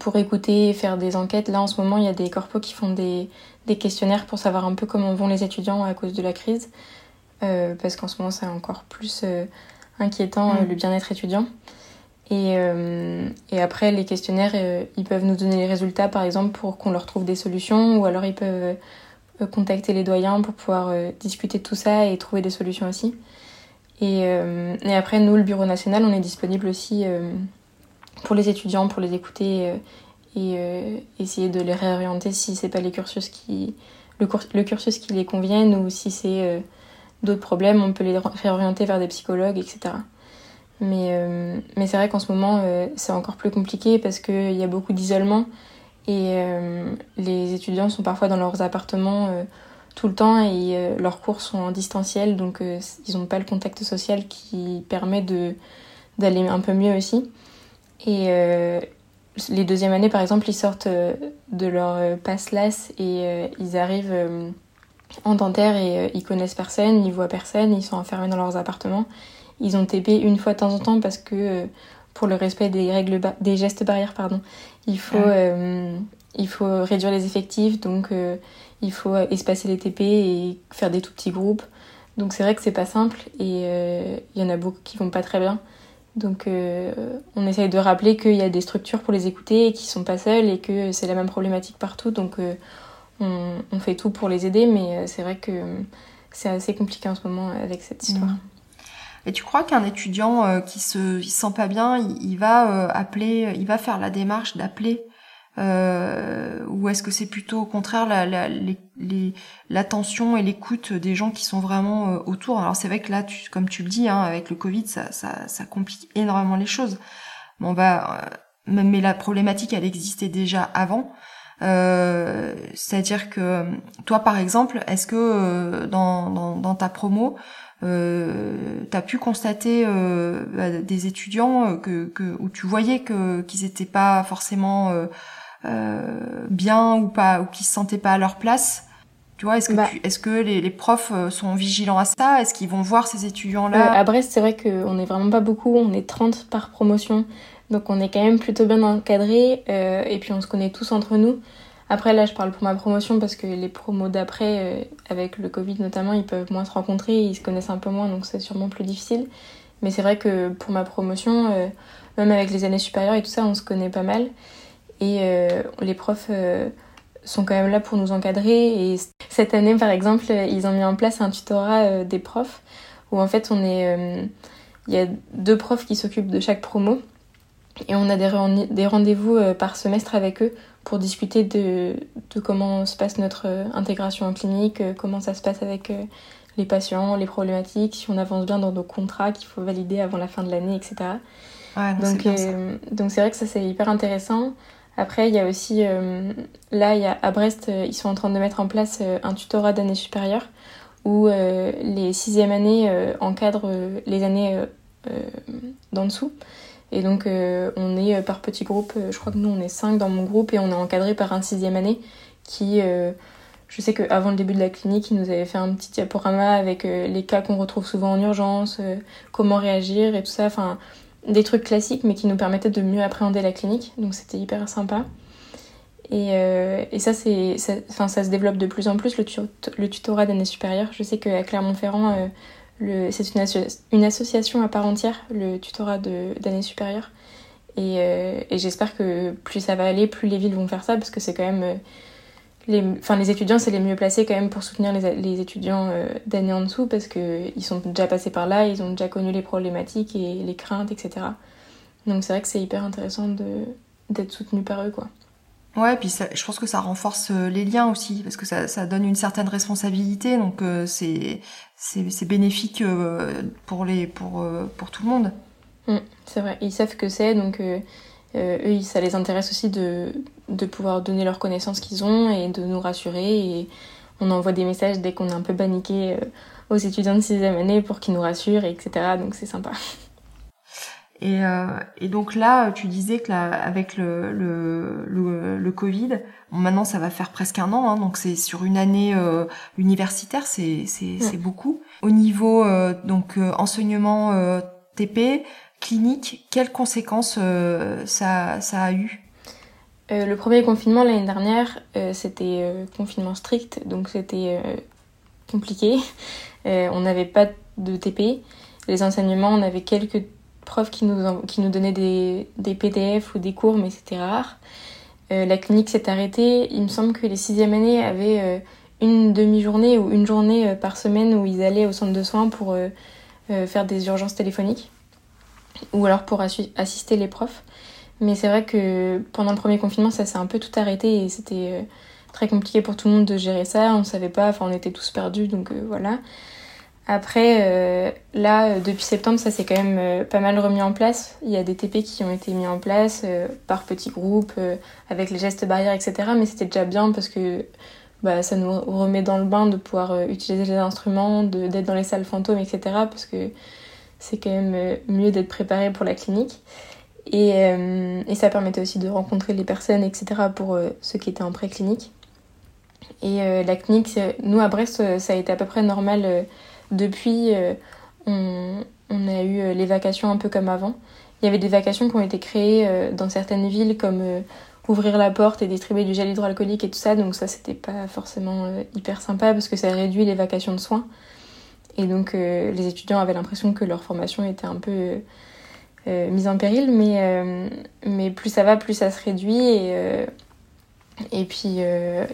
pour écouter et faire des enquêtes. Là, en ce moment, il y a des corpos qui font des, des questionnaires pour savoir un peu comment vont les étudiants à cause de la crise. Euh, parce qu'en ce moment, c'est encore plus euh, inquiétant, euh, mm. le bien-être étudiant. Et, et, après, les questionnaires, ils peuvent nous donner les résultats, par exemple, pour qu'on leur trouve des solutions, ou alors ils peuvent contacter les doyens pour pouvoir discuter de tout ça et trouver des solutions aussi. Et, et, après, nous, le Bureau national, on est disponible aussi pour les étudiants, pour les écouter et euh, essayer de les réorienter si c'est pas les cursus qui le, cursus qui les conviennent ou si c'est euh, d'autres problèmes, on peut les réorienter vers des psychologues, etc. Mais, euh, c'est vrai qu'en ce moment, c'est encore plus compliqué parce qu'il y a beaucoup d'isolement et les étudiants sont parfois dans leurs appartements tout le temps et leurs cours sont en distanciel, donc ils n'ont pas le contact social qui permet d'aller un peu mieux aussi. Et, les deuxièmes années, par exemple, ils sortent euh, de leur euh, passe LAS et euh, ils arrivent en dentaire et ils connaissent personne, ils voient personne, ils sont enfermés dans leurs appartements. Ils ont TP une fois de temps en temps parce que pour le respect des règles des gestes barrières pardon, il faut il faut réduire les effectifs donc il faut espacer les TP et faire des tout petits groupes. Donc c'est vrai que c'est pas simple et il y en a beaucoup qui vont pas très bien. Donc euh, on essaye de rappeler qu'il y a des structures pour les écouter et qu'ils sont pas seuls et que c'est la même problématique partout. Donc euh, on, fait tout pour les aider, mais euh, c'est vrai que c'est assez compliqué en ce moment avec cette histoire. Et tu crois qu'un étudiant qui se sent pas bien, il, va appeler, il va faire la démarche d'appeler euh, ou est-ce que c'est plutôt au contraire l'attention la, la, et l'écoute des gens qui sont vraiment euh, autour? Alors c'est vrai que là, tu, comme tu le dis, hein, avec le Covid, ça, ça, ça, complique énormément les choses. on va, euh, mais la problématique, elle existait déjà avant. Euh, C'est-à-dire que toi, par exemple, est-ce que euh, dans, dans, dans, ta promo, euh, tu as pu constater bah, des étudiants que, que, où tu voyais que qu'ils n'étaient pas forcément bien ou pas, ou qui se sentaient pas à leur place. Tu vois, est-ce que, bah. est-ce que les, les, profs sont vigilants à ça? Est-ce qu'ils vont voir ces étudiants-là? À Brest, c'est vrai qu'on n'est vraiment pas beaucoup, on est 30 par promotion. Donc on est quand même plutôt bien encadré et puis on se connaît tous entre nous. Après, là, je parle pour ma promotion parce que les promos d'après, euh, avec le Covid notamment, ils peuvent moins se rencontrer, ils se connaissent un peu moins, donc c'est sûrement plus difficile. Mais c'est vrai que pour ma promotion, euh, même avec les années supérieures et tout ça, on se connaît pas mal. Et euh, les profs sont quand même là pour nous encadrer. Et cette année, par exemple, ils ont mis en place un tutorat des profs où en fait, on est. Il y a deux profs qui s'occupent de chaque promo. Et on a des rendez-vous par semestre avec eux pour discuter de, de, comment se passe notre euh, intégration en clinique, euh, comment ça se passe avec euh, les patients, les problématiques, si on avance bien dans nos contrats qu'il faut valider avant la fin de l'année, etc. donc donc c'est vrai que ça c'est hyper intéressant. Après il y a aussi là y a, à Brest ils sont en train de mettre en place un tutorat d'année supérieure où les sixième années encadrent les années d'en dessous. Et donc euh, on est euh, par petits groupes, euh, je crois que nous on est cinq dans mon groupe et on est encadré par un sixième année qui, je sais qu'avant le début de la clinique, il nous avait fait un petit diaporama avec les cas qu'on retrouve souvent en urgence, comment réagir et tout ça, enfin des trucs classiques mais qui nous permettaient de mieux appréhender la clinique, donc c'était hyper sympa. Et, et ça, c'est, ça, ça, se développe de plus en plus, le, le tutorat d'année supérieure. Je sais qu'à Clermont-Ferrand, c'est une, une, association à part entière, le tutorat d'année supérieure. Et, euh, et j'espère que plus ça va aller, plus les villes vont faire ça, parce que c'est quand même. Euh, les, enfin, les étudiants, c'est les mieux placés quand même pour soutenir les, les étudiants euh, d'année en dessous, parce qu'ils sont déjà passés par là, ils ont déjà connu les problématiques et les craintes, etc. Donc c'est vrai que c'est hyper intéressant d'être soutenu par eux, quoi. Ouais, puis ça, je pense que ça renforce les liens aussi, parce que ça, ça donne une certaine responsabilité, donc c'est c'est bénéfique euh, pour, les, pour, euh, pour tout le monde. Mm, c'est vrai, ils savent que c'est, donc euh, eux, ça les intéresse aussi de, de pouvoir donner leurs connaissances qu'ils ont et de nous rassurer. Et on envoie des messages dès qu'on est un peu paniqué aux étudiants de sixième année pour qu'ils nous rassurent, etc. Donc c'est sympa. Et, et, donc là, tu disais que là, avec le, le, le, le Covid, maintenant ça va faire presque un an, hein, donc c'est sur une année euh, universitaire, c'est c'est beaucoup. Au niveau euh, donc euh, enseignement TP, quelles conséquences ça ça a eu? Le premier confinement l'année dernière, c'était confinement strict, donc c'était compliqué. [laughs] on n'avait pas de TP. Les enseignements, on avait quelques profs qui nous, qui nous donnaient des, des PDF ou des cours, mais c'était rare. Euh, la clinique s'est arrêtée. Il me semble que les sixième années avaient euh, une demi-journée ou une journée euh, par semaine où ils allaient au centre de soins pour faire des urgences téléphoniques ou alors pour assister les profs. Mais c'est vrai que pendant le premier confinement, ça s'est un peu tout arrêté et c'était très compliqué pour tout le monde de gérer ça. On savait pas, enfin on était tous perdus, donc voilà. Après, euh, là, euh, depuis septembre, ça s'est quand même euh, pas mal remis en place. Il y a des TP qui ont été mis en place par petits groupes, avec les gestes barrières, etc. Mais c'était déjà bien parce que bah, ça nous remet dans le bain de pouvoir utiliser les instruments, d'être dans les salles fantômes, etc. Parce que c'est quand même mieux d'être préparé pour la clinique. Et, et, ça permettait aussi de rencontrer les personnes, etc. pour ceux qui étaient en pré-clinique. Et la clinique, nous à Brest, ça a été à peu près normal depuis, euh, on, a eu euh, les vacations un peu comme avant. Il y avait des vacations qui ont été créées euh, dans certaines villes comme ouvrir la porte et distribuer du gel hydroalcoolique et tout ça. Donc ça, c'était pas forcément hyper sympa parce que ça réduit les vacations de soins. Et donc les étudiants avaient l'impression que leur formation était un peu mise en péril. Mais, mais plus ça va, plus ça se réduit. Et, puis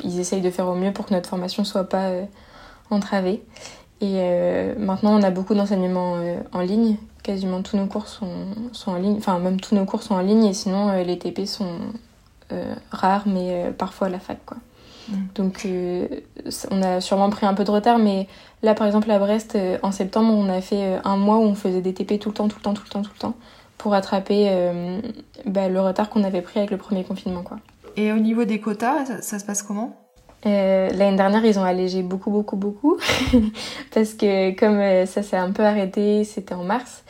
ils essayent de faire au mieux pour que notre formation soit pas entravée. Et euh, maintenant, on a beaucoup d'enseignements euh, en ligne. Quasiment tous nos cours sont, sont, en ligne. Enfin, même tous nos cours sont en ligne. Et sinon, euh, les TP sont rares, mais parfois à la fac. Quoi. Mm. Donc, on a sûrement pris un peu de retard. Mais là, par exemple, à Brest, en septembre, on a fait un mois où on faisait des TP tout le temps, tout le temps, tout le temps, tout le temps. Pour rattraper bah, le retard qu'on avait pris avec le premier confinement. Quoi. Et au niveau des quotas, ça se passe comment? Euh, L'année dernière, ils ont allégé beaucoup, beaucoup, beaucoup. [laughs] parce que comme euh, ça s'est un peu arrêté, c'était en mars,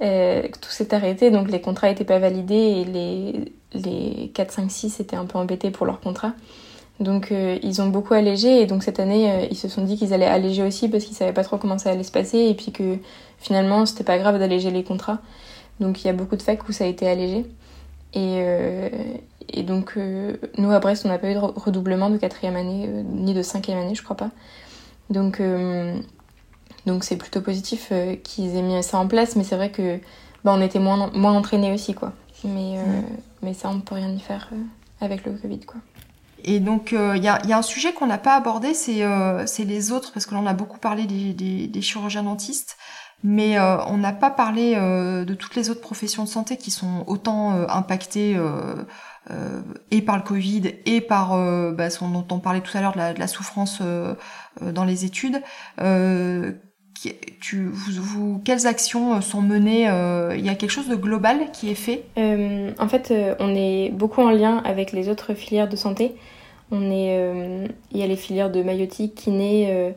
euh, tout s'est arrêté, donc les contrats n'étaient pas validés et les, les 4, 5, 6 étaient un peu embêtés pour leur contrat. Donc ils ont beaucoup allégé et donc cette année ils se sont dit qu'ils allaient alléger aussi parce qu'ils savaient pas trop comment ça allait se passer et puis que finalement c'était pas grave d'alléger les contrats. Donc il y a beaucoup de facs où ça a été allégé. Et, et donc, euh, nous, à Brest, on n'a pas eu de redoublement de quatrième année, euh, ni de cinquième année, je crois pas. Donc, euh, donc c'est plutôt positif qu'ils aient mis ça en place, mais c'est vrai que bah, on était moins, moins entraînés aussi, quoi. Mais, mais ça, on peut rien y faire avec le Covid, quoi. Et donc, il y, a, y, a, un sujet qu'on n'a pas abordé, c'est les autres, parce que là, on a beaucoup parlé des, des, des chirurgiens dentistes, mais on n'a pas parlé de toutes les autres professions de santé qui sont autant impactées euh, et par le Covid et par euh, bah, ce dont on parlait tout à l'heure de la, de la souffrance euh, dans les études. Tu, vous, vous, quelles actions sont menées Il y a quelque chose de global qui est fait? En fait, on est beaucoup en lien avec les autres filières de santé. On est, il y a les filières de maïotique, kiné,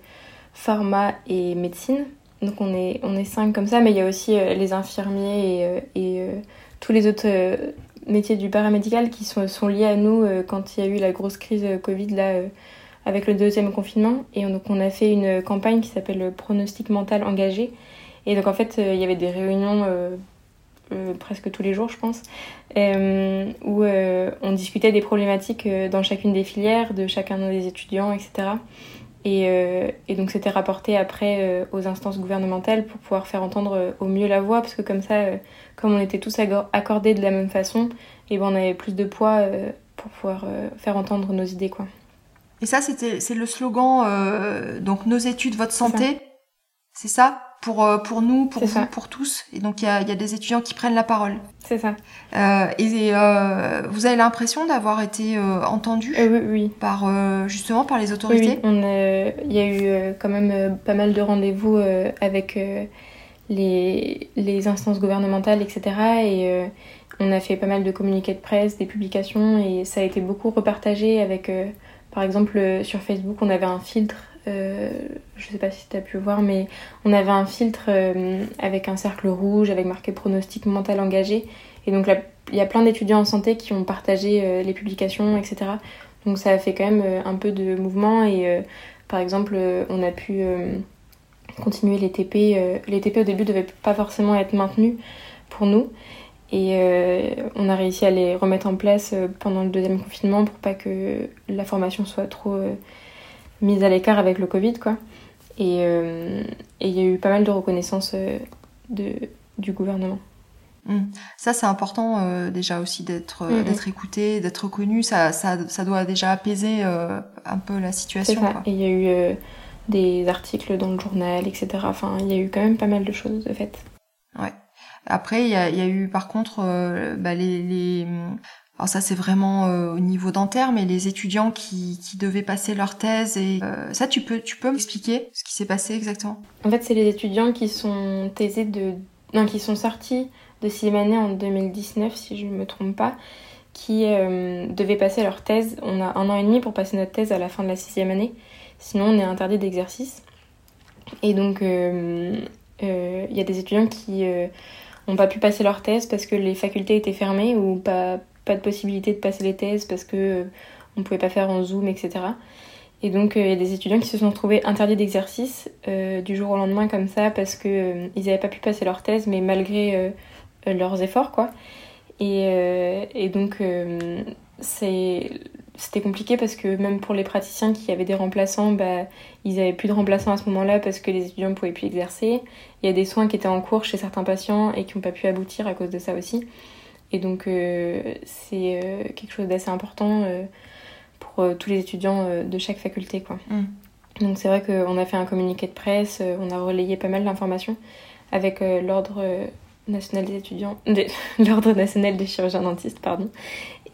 pharma et médecine. Donc on est, on est cinq comme ça, mais il y a aussi les infirmiers et, tous les autres métiers du paramédical qui sont, sont liés à nous euh, quand il y a eu la grosse crise euh, Covid là euh, avec le deuxième confinement. Et donc on a fait une campagne qui s'appelle Pronostic mental engagé. Et donc en fait il y avait des réunions presque tous les jours je pense où on discutait des problématiques dans chacune des filières, de chacun des étudiants, etc. Et, et, donc c'était rapporté après aux instances gouvernementales pour pouvoir faire entendre au mieux la voix, parce que comme ça, comme on était tous accordés de la même façon, et ben on avait plus de poids euh, pour pouvoir euh, faire entendre nos idées quoi. Et ça c'était c'est le slogan euh, donc nos études votre santé. C'est ça? Pour pour nous, pour vous, pour tous. Et donc il y a, y a, des étudiants qui prennent la parole. C'est ça. et vous avez l'impression d'avoir été entendu oui, oui. par justement par les autorités? Oui, il y a eu quand même pas mal de rendez-vous avec les, les instances gouvernementales, etc. Et euh, on a fait pas mal de communiqués de presse, des publications, et ça a été beaucoup repartagé avec, euh, par exemple, euh, sur Facebook, on avait un filtre, euh, je sais pas si tu as pu voir, mais on avait un filtre avec un cercle rouge, avec marqué pronostic mental engagé. Et donc il y a plein d'étudiants en santé qui ont partagé les publications, etc. Donc ça a fait quand même un peu de mouvement et par exemple, on a pu continuer les TP. Euh, les TP au début devaient pas forcément être maintenus pour nous. Et euh, on a réussi à les remettre en place euh, pendant le deuxième confinement pour pas que la formation soit trop mise à l'écart avec le Covid. Quoi. Et il y a eu pas mal de reconnaissance de, du gouvernement. Mmh. Ça, c'est important déjà aussi d'être mmh, mmh. d'être écouté, d'être reconnu. Ça, ça, ça, doit déjà apaiser un peu la situation. Et il y a eu des articles dans le journal, etc. Enfin, il y a eu quand même pas mal de choses de fait. Ouais. Après, il y a, eu par contre euh, bah, les, Alors ça, c'est vraiment euh, au niveau dentaire, mais les étudiants qui, devaient passer leur thèse et euh, ça, tu peux, tu peux m'expliquer ce qui s'est passé exactement? En fait, c'est les étudiants qui sont thésés de, non, qui sont sortis de sixième année en 2019, si je ne me trompe pas, qui devaient passer leur thèse. On a un an et demi pour passer notre thèse à la fin de la sixième année. Sinon, on est interdit d'exercice. Et donc, il y a des étudiants qui n'ont euh, pas pu passer leur thèse parce que les facultés étaient fermées ou pas, pas de possibilité de passer les thèses parce que on ne pouvait pas faire en Zoom, etc. Et donc, il y a des étudiants qui se sont trouvés interdits d'exercice du jour au lendemain comme ça parce qu'ils ils n'avaient pas pu passer leur thèse, mais malgré leurs efforts, quoi. Et, et donc, c'est c'était compliqué parce que même pour les praticiens qui avaient des remplaçants, bah, ils n'avaient plus de remplaçants à ce moment-là parce que les étudiants ne pouvaient plus exercer. Il y a des soins qui étaient en cours chez certains patients et qui n'ont pas pu aboutir à cause de ça aussi. Et donc euh, c'est euh, quelque chose d'assez important euh, pour tous les étudiants de chaque faculté. Quoi. Mm. Donc c'est vrai qu'on a fait un communiqué de presse, on a relayé pas mal d'informations avec l'ordre national des étudiants, [laughs] l'ordre national des chirurgiens dentistes, pardon.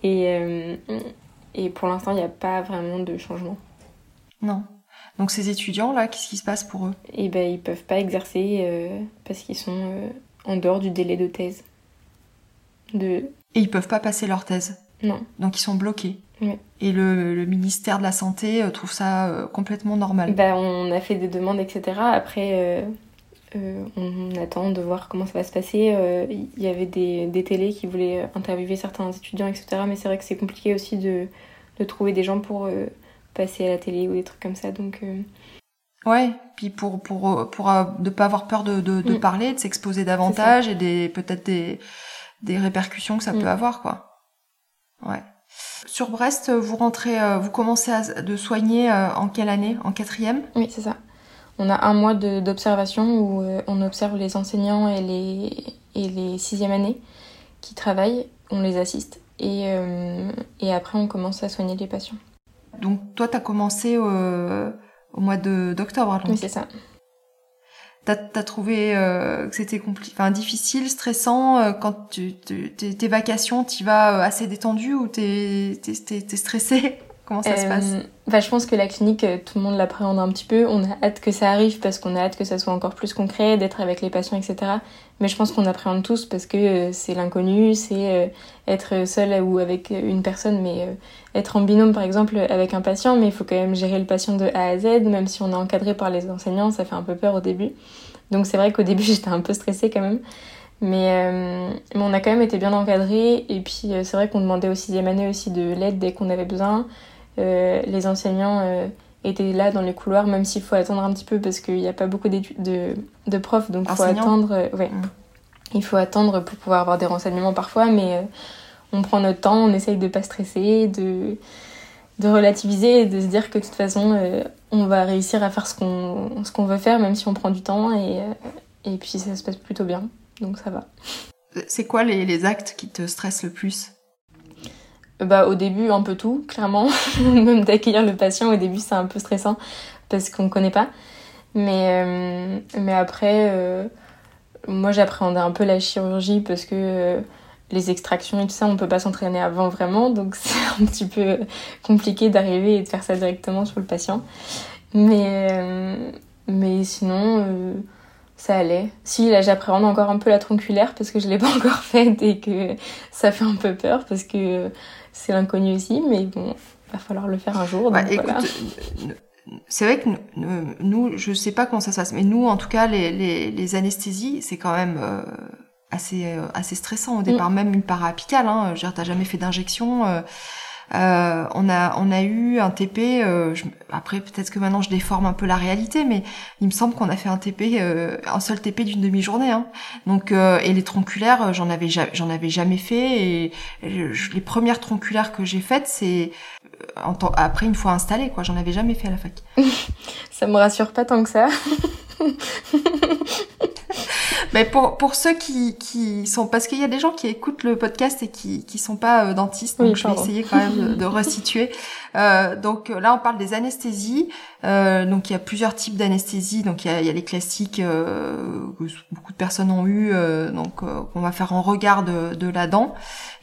Et et pour l'instant, il n'y a pas vraiment de changement. Non. Donc ces étudiants-là, qu'est-ce qui se passe pour eux? Eh ben, ils peuvent pas exercer euh, parce qu'ils sont euh, en dehors du délai de thèse. De... Et ils peuvent pas passer leur thèse? Non. Donc ils sont bloqués? Oui. Et le, ministère de la Santé euh, trouve ça complètement normal? Ben, On a fait des demandes, etc. Après, on attend de voir comment ça va se passer. Il y avait des, des télés qui voulaient interviewer certains étudiants, etc. Mais c'est vrai que c'est compliqué aussi de, de, trouver des gens pour passer à la télé ou des trucs comme ça. Donc, Ouais, puis pour pour pour ne pas avoir peur de de, de mm. parler, de s'exposer davantage et des peut-être des des répercussions que ça peut mm. avoir quoi. Ouais. Sur Brest, vous rentrez, euh, vous commencez à de soigner euh, en quelle année? En quatrième? Oui, c'est ça. On a un mois d'observation où euh, on observe les enseignants et les et les sixième années qui travaillent, on les assiste et et après on commence à soigner les patients. Donc toi, tu as commencé au mois d'octobre. Oui, c'est ça. T'as as trouvé euh, que c'était enfin difficile, stressant euh, quand tu, tes vacations, tu vas euh, assez détendu ou t'es es, stressé? Comment ça se passe bah, Je pense que la clinique, tout le monde l'appréhende un petit peu. On a hâte que ça arrive parce qu'on a hâte que ça soit encore plus concret, d'être avec les patients, etc. Mais je pense qu'on appréhende tous parce que c'est l'inconnu, c'est être seul ou avec une personne, mais être en binôme par exemple avec un patient, mais il faut quand même gérer le patient de A à Z, même si on est encadré par les enseignants, ça fait un peu peur au début. Donc c'est vrai qu'au début [laughs] j'étais un peu stressée quand même. Mais, euh, on a quand même été bien encadrés. Et puis euh, c'est vrai qu'on demandait au sixième année aussi de l'aide dès qu'on avait besoin. Euh, les enseignants euh, étaient là dans les couloirs, même s'il faut attendre un petit peu parce qu'il n'y a pas beaucoup de, de profs. Donc il faut attendre. Euh, ouais. Mm. Il faut attendre pour pouvoir avoir des renseignements parfois. Mais on prend notre temps, on essaye de pas stresser, de, de relativiser et de se dire que de toute façon, euh, on va réussir à faire ce qu'on ce qu'on veut faire, même si on prend du temps, et, euh, et puis ça se passe plutôt bien, donc ça va. C'est quoi les, les actes qui te stressent le plus? Bah, au début, un peu tout, clairement. [laughs] Même d'accueillir le patient, au début, c'est un peu stressant parce qu'on connaît pas. Mais, euh, mais après, moi, j'appréhendais un peu la chirurgie parce que les extractions et tout ça, on peut pas s'entraîner avant vraiment, donc [laughs] c'est un petit peu compliqué d'arriver et de faire ça directement sur le patient. Mais, euh, mais sinon, euh, ça allait. Si, là, j'appréhende encore un peu la tronculaire parce que je l'ai [laughs] pas encore faite et que ça fait un peu peur parce que c'est l'inconnu aussi, mais bon, va falloir le faire un jour. Bah, euh, c'est vrai que nous, je sais pas comment ça se passe, mais nous, en tout cas, les, les, les anesthésies, c'est quand même assez euh, assez stressant au départ, mm. même une parapicale. Hein, t'as jamais fait d'injection. Euh, euh, on a on a eu un TP. Euh, après peut-être que maintenant je déforme un peu la réalité, mais il me semble qu'on a fait un TP, euh, un seul TP d'une demi-journée. Hein. Donc et les tronculaires, j'en avais j'en avais jamais fait. Et, les premières tronculaires que j'ai faites, c'est après une fois installé quoi. J'en avais jamais fait à la fac. [laughs] ça me rassure pas tant que ça. [laughs] Mais pour, pour ceux qui, qui sont... Parce qu'il y a des gens qui écoutent le podcast et qui qui sont pas euh, dentistes, donc je vais essayer quand même de, de resituer. Euh, donc là, on parle des anesthésies. Euh, donc il y a plusieurs types d'anesthésie. Donc il y a, y a les classiques euh, que beaucoup de personnes ont eu, euh, donc qu'on va faire en regard de, de la dent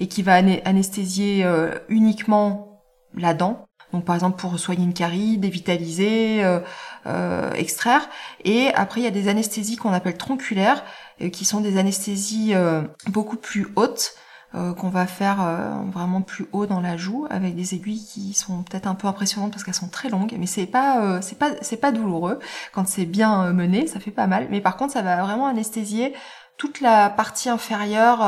et qui va anesthésier uniquement la dent. Donc par exemple pour soigner une carie, dévitaliser, euh, euh, extraire. Et après il y a des anesthésies qu'on appelle tronculaires, euh, qui sont des anesthésies beaucoup plus hautes. qu'on va faire vraiment plus haut dans la joue avec des aiguilles qui sont peut-être un peu impressionnantes parce qu'elles sont très longues mais c'est pas c'est pas c'est pas douloureux quand c'est bien mené ça fait pas mal mais par contre ça va vraiment anesthésier toute la partie inférieure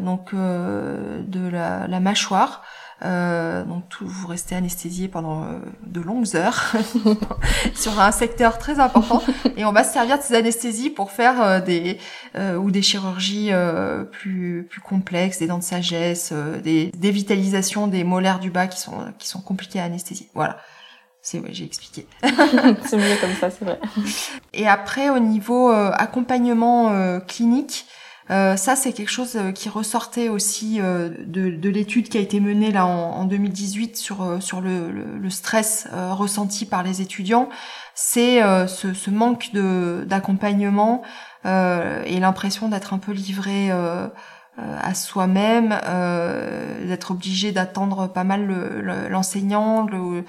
donc de la, la mâchoire euh, donc vous restez anesthésié pendant euh, de longues heures [laughs] sur un secteur très important et on va se servir de ces anesthésies pour faire euh, des ou des chirurgies plus plus complexes, des dents de sagesse, des dévitalisations des molaires du bas qui sont qui sont compliquées à anesthésier. Voilà. C'est ouais, j'ai expliqué. c'est mieux comme ça, c'est vrai. Et après au niveau accompagnement clinique, euh, ça, c'est quelque chose euh, qui ressortait aussi euh, de, de l'étude qui a été menée là en, en 2018 sur sur le, le, stress ressenti par les étudiants. C'est ce, ce, manque d'accompagnement et l'impression d'être un peu livré à soi-même, d'être obligé d'attendre pas mal l'enseignant, le,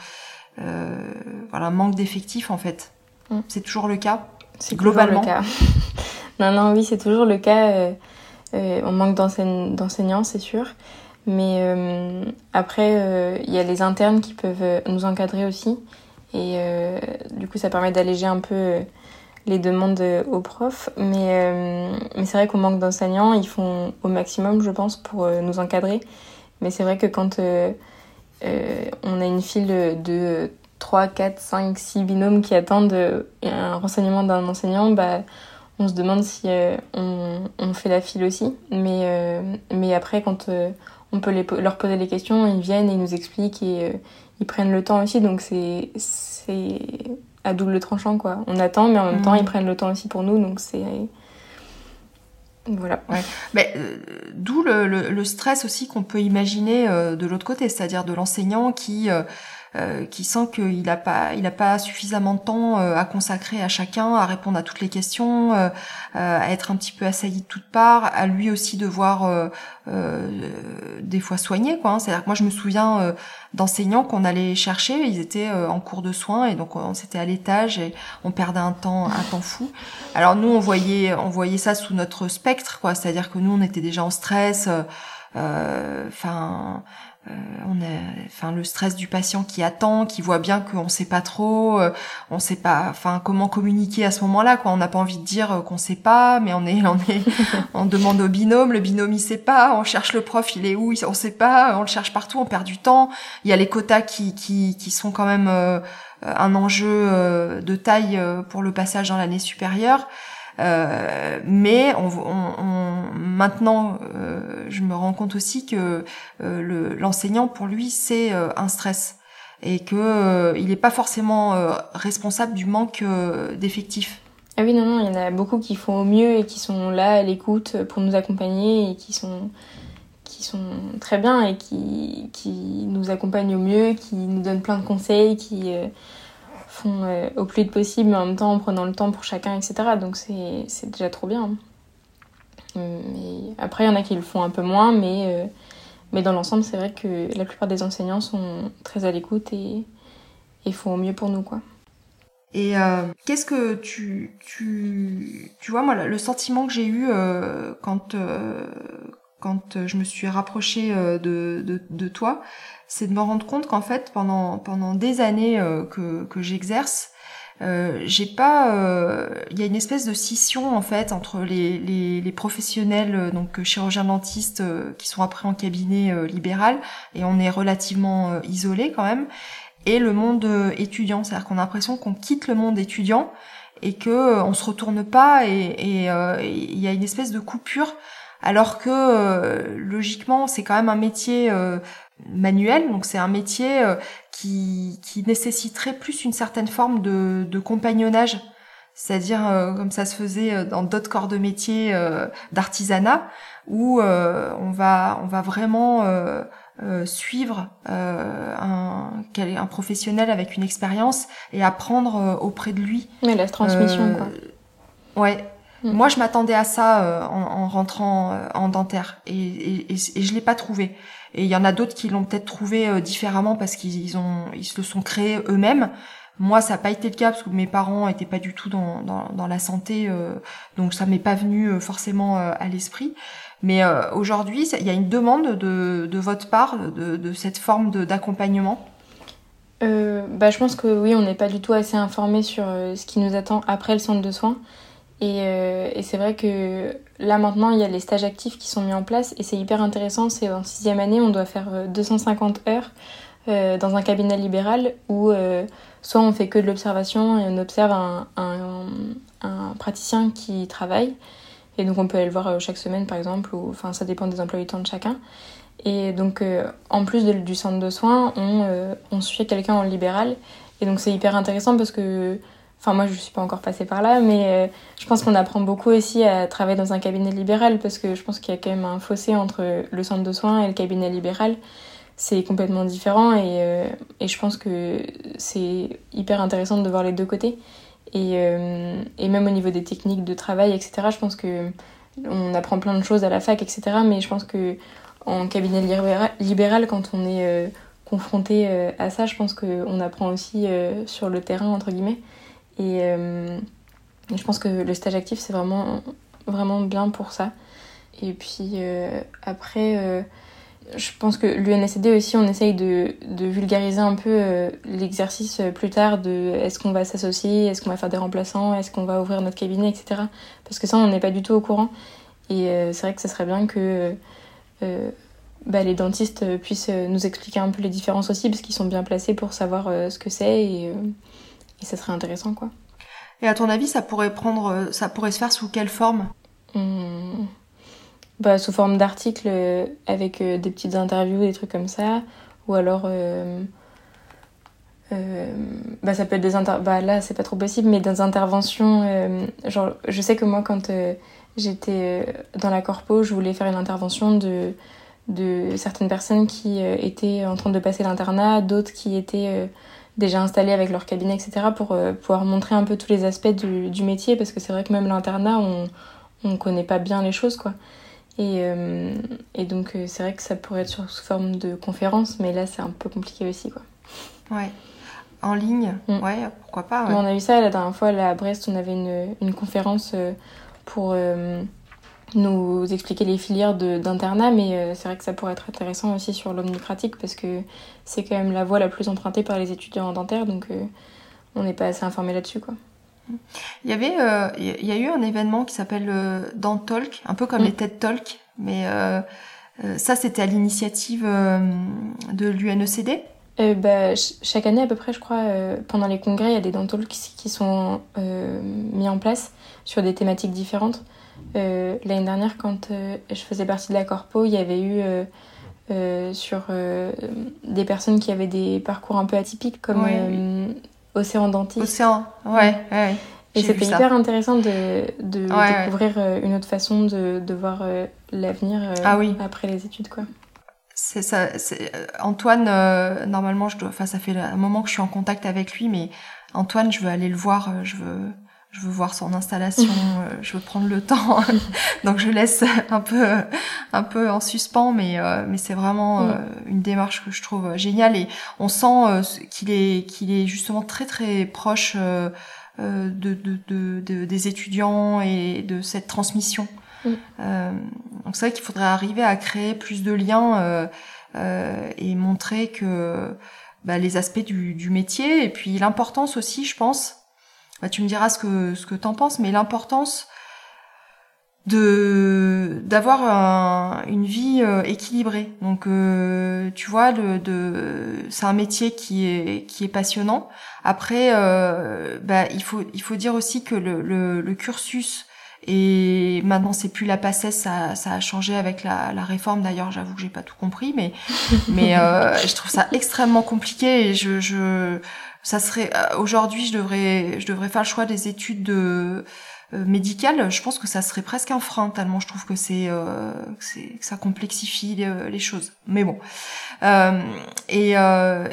voilà, manque d'effectifs en fait. Mm. C'est toujours le cas. C'est globalement. le cas. [laughs] Non, non, oui, c'est toujours le cas. Euh, euh, on manque d'enseignants, c'est sûr. Mais euh, après, il y a les internes qui peuvent nous encadrer aussi. Et du coup, ça permet d'alléger un peu les demandes aux profs. Mais, mais c'est vrai qu'on manque d'enseignants. Ils font au maximum, je pense, pour nous encadrer. Mais c'est vrai que quand on a une file de 3, 4, 5, 6 binômes qui attendent un renseignement d'un enseignant, bah, on se demande si on, on, fait la file aussi. Mais, mais après, quand on peut les, leur poser des questions, ils viennent et ils nous expliquent et euh, ils prennent le temps aussi. Donc c'est à double tranchant quoi. On attend, mais en même temps ils mm. prennent le temps aussi pour nous. Donc c'est voilà. Mais euh, d'où le, le, stress aussi qu'on peut imaginer euh, de l'autre côté, c'est-à-dire de l'enseignant qui euh, qui sent qu'il n'a pas, il a pas suffisamment de temps euh, à consacrer à chacun, à répondre à toutes les questions, euh, à être un petit peu assailli de toutes parts, à lui aussi devoir des fois soigner. Quoi, hein. C'est-à-dire que moi, je me souviens d'enseignants qu'on allait chercher, ils étaient en cours de soins et donc on s'était à l'étage et on perdait un temps, un temps fou. Alors nous, on voyait, on voyait ça sous notre spectre, quoi. C'est-à-dire que nous, on était déjà en stress. Enfin. Euh, on a, enfin, le stress du patient qui attend, qui voit bien qu'on sait pas trop, euh, on sait pas, enfin, comment communiquer à ce moment-là, quoi. On n'a pas envie de dire euh, qu'on sait pas, mais on est, [laughs] on est, on demande au binôme, le binôme il sait pas, on cherche le prof, il est où, on sait pas, on le cherche partout, on perd du temps. Il y a les quotas qui, qui, qui sont quand même un enjeu de taille pour le passage dans l'année supérieure. Euh, mais maintenant, euh, je me rends compte aussi que euh, l'enseignant, pour lui, c'est un stress et que il n'est pas forcément responsable du manque d'effectifs. Ah oui, non, non, il y en a beaucoup qui font au mieux et qui sont là à l'écoute pour nous accompagner et qui sont, qui sont très bien et qui, qui nous accompagnent au mieux, qui nous donnent plein de conseils, qui, font euh, au plus vite possible, mais en même temps en prenant le temps pour chacun, etc. Donc c'est déjà trop bien. Mais après, il y en a qui le font un peu moins, mais, euh, mais dans l'ensemble, c'est vrai que la plupart des enseignants sont très à l'écoute et, et font au mieux pour nous. quoi. Et euh, qu'est-ce que tu, tu, tu vois, moi, le sentiment que j'ai eu quand, quand je me suis rapprochée de, de toi, c'est de me rendre compte qu'en fait pendant pendant des années euh, que que j'exerce euh, j'ai pas euh, il y a une espèce de scission en fait entre les les, les professionnels euh, donc chirurgiens dentistes qui sont après en cabinet libéral et on est relativement isolé quand même et le monde étudiant. C'est-à-dire qu'on a l'impression qu'on quitte le monde étudiant et que on se retourne pas et il y a une espèce de coupure. Alors que logiquement c'est quand même un métier manuel, donc c'est un métier euh, qui, qui nécessiterait plus une certaine forme de, de compagnonnage, c'est-à-dire euh, comme ça se faisait euh, dans d'autres corps de métier d'artisanat, où on va on va vraiment suivre un, un professionnel avec une expérience et apprendre auprès de lui. Mais la transmission, quoi. Ouais, mm. Moi, je m'attendais à ça en, en, rentrant en dentaire et, et, et je l'ai pas trouvé. Et il y en a d'autres qui l'ont peut-être trouvé euh, différemment parce qu'ils ont ils se le sont créés eux-mêmes. Moi, ça n'a pas été le cas parce que mes parents étaient pas du tout dans, dans, dans la santé, euh, donc ça m'est pas venu euh, forcément à l'esprit. Mais aujourd'hui, il y a une demande de, de votre part de, de cette forme d'accompagnement. Euh, bah, je pense que oui, on n'est pas du tout assez informé sur ce qui nous attend après le centre de soins. Et, euh, et c'est vrai que là maintenant, il y a les stages actifs qui sont mis en place et c'est hyper intéressant. C'est en sixième année, on doit faire 250 euh, heures euh, dans un cabinet libéral où soit on fait que de l'observation et on observe un, praticien qui travaille. Et donc on peut aller le voir chaque semaine par exemple, ou enfin ça dépend des emplois du temps de chacun. Et donc en plus du centre de soins, on suit quelqu'un en libéral. Et donc c'est hyper intéressant parce que Enfin, moi, je suis pas encore passée par là, mais euh, je pense qu'on apprend beaucoup aussi à travailler dans un cabinet libéral parce que je pense qu'il y a quand même un fossé entre le centre de soins et le cabinet libéral. C'est complètement différent et, euh, et, je pense que c'est hyper intéressant de voir les deux côtés. Et, euh, et, même au niveau des techniques de travail, etc., je pense que on apprend plein de choses à la fac, etc., mais je pense que en cabinet libéral quand on est confronté à ça, je pense qu'on apprend aussi sur le terrain, entre guillemets. Et euh, je pense que le stage actif, c'est vraiment, vraiment bien pour ça. Et puis euh, après, euh, je pense que l'UNSD aussi, on essaye de, vulgariser un peu l'exercice plus tard de est-ce qu'on va s'associer, est-ce qu'on va faire des remplaçants, est-ce qu'on va ouvrir notre cabinet, etc. Parce que ça, on n'est pas du tout au courant. Et c'est vrai que ce serait bien que bah, les dentistes puissent nous expliquer un peu les différences aussi, parce qu'ils sont bien placés pour savoir ce que c'est et, et ça serait intéressant, quoi. Et à ton avis, ça pourrait prendre, ça pourrait se faire sous quelle forme? Mmh bah, Sous forme d'articles euh, avec euh, des petites interviews, des trucs comme ça. Ou alors. Euh, bah, ça peut être des inter... bah, là c'est pas trop possible mais des interventions genre je sais que moi quand j'étais dans la corpo je voulais faire une intervention de de certaines personnes qui étaient en train de passer l'internat d'autres qui étaient déjà installées avec leur cabinet etc pour pouvoir montrer un peu tous les aspects du, du métier parce que c'est vrai que même l'internat on on connaît pas bien les choses quoi et, euh, et donc, euh, c'est vrai que ça pourrait être sous forme de conférence, mais là, c'est un peu compliqué aussi, quoi. Ouais. En ligne, mm. ouais, pourquoi pas. On a eu ça la dernière fois, là, à Brest, on avait une, une conférence euh, pour nous expliquer les filières d'internat, mais c'est vrai que ça pourrait être intéressant aussi sur l'omnipratique, parce que c'est quand même la voie la plus empruntée par les étudiants en dentaire, donc on n'est pas assez informé là-dessus, quoi. Il y avait, euh, il y a eu un événement qui s'appelle euh, Talk, un peu comme mm. les TED Talk, mais euh, euh, ça c'était à l'initiative de l'UNECD. bah, chaque année à peu près, je crois, pendant les congrès, il y a des Talks qui sont mis en place sur des thématiques différentes. L'année dernière, quand je faisais partie de la corpo, il y avait eu sur des personnes qui avaient des parcours un peu atypiques, comme Océan Dentiste. Océan, ouais, ouais. Et c'était hyper intéressant de, de découvrir euh, une autre façon de, de voir euh, l'avenir euh, ah oui. après les études, quoi. C'est ça. Antoine, normalement, je dois. Enfin, ça fait un moment que je suis en contact avec lui, mais Antoine, je veux aller le voir. Je veux je veux voir son installation, [laughs] euh, je veux prendre le temps. [laughs] Donc je laisse un peu un peu en suspens mais euh, mais c'est vraiment euh, une démarche que je trouve géniale et on sent qu'il est qu'il est justement très très proche de, de, de, des étudiants et de cette transmission. donc c'est vrai qu'il faudrait arriver à créer plus de liens et montrer que bah, les aspects du, du métier et puis l'importance aussi, je pense, bah, tu me diras ce que ce que t'en penses, mais l'importance de d'avoir une vie euh, équilibrée. Donc euh, tu vois, le, de c'est un métier qui est qui est passionnant. Après, euh, bah, il faut il faut dire aussi que le, le, le cursus et maintenant c'est plus la passesse, ça, ça a changé avec la, la réforme. D'ailleurs, j'avoue que j'ai pas tout compris, mais mais euh, je trouve ça extrêmement compliqué et je je ça serait euh, aujourd'hui je devrais je devrais faire le choix des études de euh, médicales. Je pense que ça serait presque un frein tellement je trouve que c'est euh, que, ça complexifie les, choses. Mais bon. Euh, et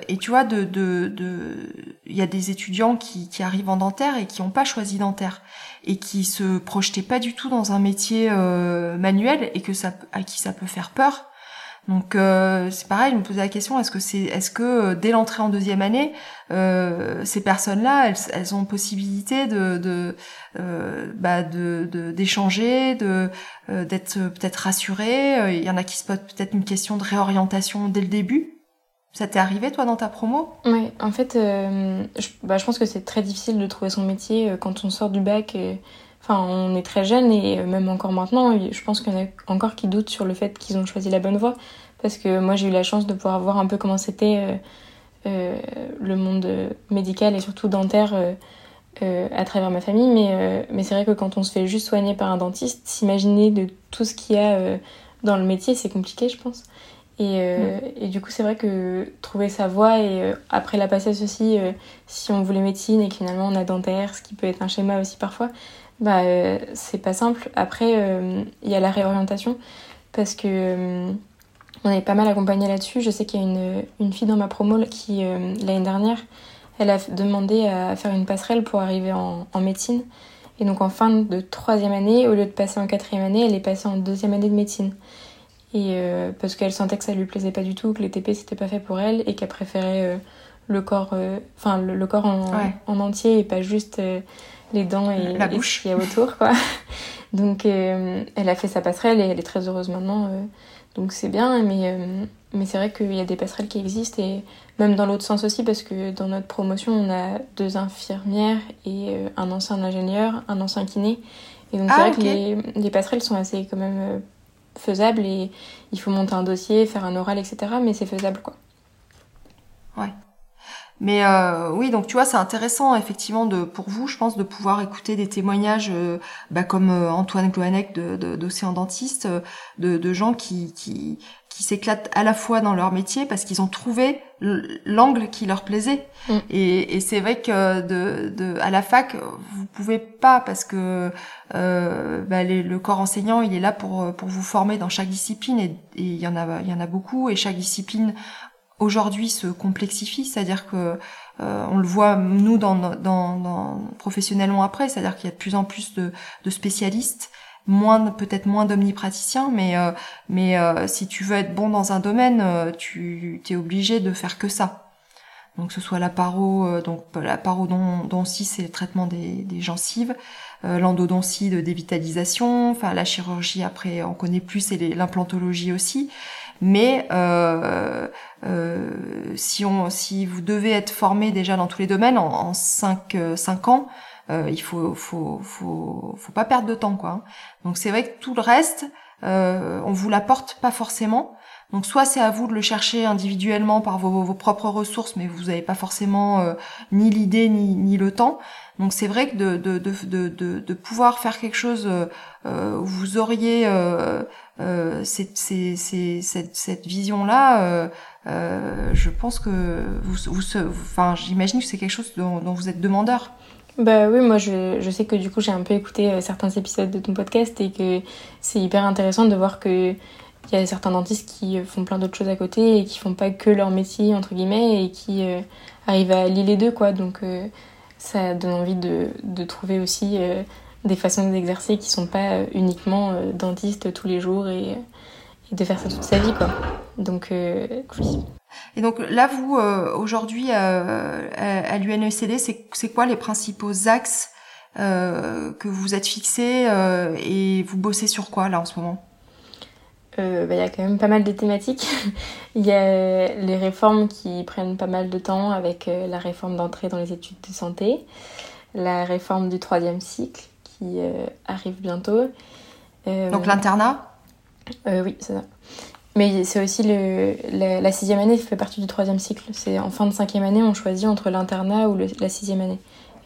et tu vois de de de il y a des étudiants qui qui arrivent en dentaire et qui n'ont pas choisi dentaire et qui se projetaient pas du tout dans un métier manuel et que ça à qui ça peut faire peur donc euh, c'est pareil, je me posais la question est-ce que c'est est-ce que euh, dès l'entrée en deuxième année, euh, ces personnes-là, elles, elles, ont possibilité de de euh, bah de d'échanger, de, euh, d'être peut-être rassurées? Il y en a qui se posent peut-être une question de réorientation dès le début. Ça t'est arrivé toi dans ta promo? Oui, en fait, je, bah, je pense que c'est très difficile de trouver son métier quand on sort du bac. Enfin, on est très jeune et même encore maintenant, je pense qu'il y en a encore qui doutent sur le fait qu'ils ont choisi la bonne voie. Parce que moi, j'ai eu la chance de pouvoir voir un peu comment c'était euh, euh, le monde médical et surtout dentaire euh, à travers ma famille. Mais, mais c'est vrai que quand on se fait juste soigner par un dentiste, s'imaginer de tout ce qu'il y a dans le métier, c'est compliqué, je pense. Et, et, du coup, c'est vrai que trouver sa voie, et après la passesse aussi, si on voulait médecine et que finalement on a dentaire, ce qui peut être un schéma aussi parfois, bah, euh, c'est pas simple. Après, euh, il y a la réorientation parce que euh, on est pas mal accompagné là-dessus. Je sais qu'il y a une, une, fille dans ma promo qui, l'année dernière, elle a demandé à faire une passerelle pour arriver en, en, médecine. Et donc en fin de troisième année, au lieu de passer en quatrième année, elle est passée en deuxième année de médecine. Et parce qu'elle sentait que ça lui plaisait pas du tout, que les TP c'était pas fait pour elle et qu'elle préférait le corps, enfin le, corps en, en, entier et pas juste les dents et, la bouche. ce qu'il y a autour, quoi. [laughs] Donc, euh, elle a fait sa passerelle et elle est très heureuse maintenant. Euh, Donc c'est bien, mais, mais c'est vrai qu'il y a des passerelles qui existent et même dans l'autre sens aussi, parce que dans notre promotion, on a deux infirmières et un ancien ingénieur, un ancien kiné. Et donc c'est ah, vrai que les, les, passerelles sont assez quand même faisables et il faut monter un dossier, faire un oral, etc. Mais c'est faisable quoi. Ouais. Mais euh, oui, donc tu vois, c'est intéressant effectivement de pour vous, je pense, de pouvoir écouter des témoignages euh, bah, comme euh, Antoine Gloanec de d'Océan Dentiste, de, de gens qui qui, qui s'éclatent à la fois dans leur métier parce qu'ils ont trouvé l'angle qui leur plaisait. Mm. Et, et c'est vrai que de, de à la fac, vous pouvez pas parce que bah, le corps enseignant, il est là pour pour vous former dans chaque discipline et il y en a il y en a beaucoup et chaque discipline aujourd'hui se complexifie, c'est-à-dire que euh, on le voit nous dans, dans, dans professionnellement après, c'est-à-dire qu'il y a de plus en plus de, de spécialistes, moins peut-être moins d'omnipraticiens, mais euh, mais euh, si tu veux être bon dans un domaine, tu es obligé de faire que ça. Donc ce soit la paro, donc la parodontie, c'est le traitement des, des gencives, l'endodontie de dévitalisation, enfin la chirurgie après on connaît plus et l'implantologie aussi. Mais euh, euh, si, on, si vous devez être formé déjà dans tous les domaines en, en 5, euh, ans, euh, il faut, faut, faut, faut pas perdre de temps. quoi. Hein. Donc c'est vrai que tout le reste, euh, on vous l'apporte pas forcément. Donc soit c'est à vous de le chercher individuellement par vos, vos propres ressources, mais vous n'avez pas forcément euh, ni l'idée ni, ni le temps. Donc c'est vrai que de, de, de, de, pouvoir faire quelque chose euh, vous auriez euh, euh, cette, vision-là, je pense que vous, enfin, j'imagine que c'est quelque chose dont, vous êtes demandeur. Bah oui, moi je, sais que du coup j'ai un peu écouté certains épisodes de ton podcast et que c'est hyper intéressant de voir que il y a certains dentistes qui font plein d'autres choses à côté et qui font pas que leur métier entre guillemets et qui arrivent à lier les deux quoi. Donc ça donne envie de trouver aussi des façons d'exercer qui sont pas euh, uniquement euh, dentiste tous les jours et, et, de faire ça toute sa vie quoi. Donc euh, oui. Et donc là vous aujourd'hui à, à l'UNECD c'est quoi les principaux axes que vous êtes fixés et vous bossez sur quoi là en ce moment? Il bah, y a quand même pas mal de thématiques. [laughs] Il y a les réformes qui prennent pas mal de temps avec la réforme d'entrée dans les études de santé, la réforme du troisième cycle qui euh, arrive bientôt. Euh, Donc l'internat euh, Oui, c'est ça. Mais c'est aussi le, la, sixième année fait partie du troisième cycle. C'est en fin de cinquième année, on choisit entre l'internat ou la sixième année.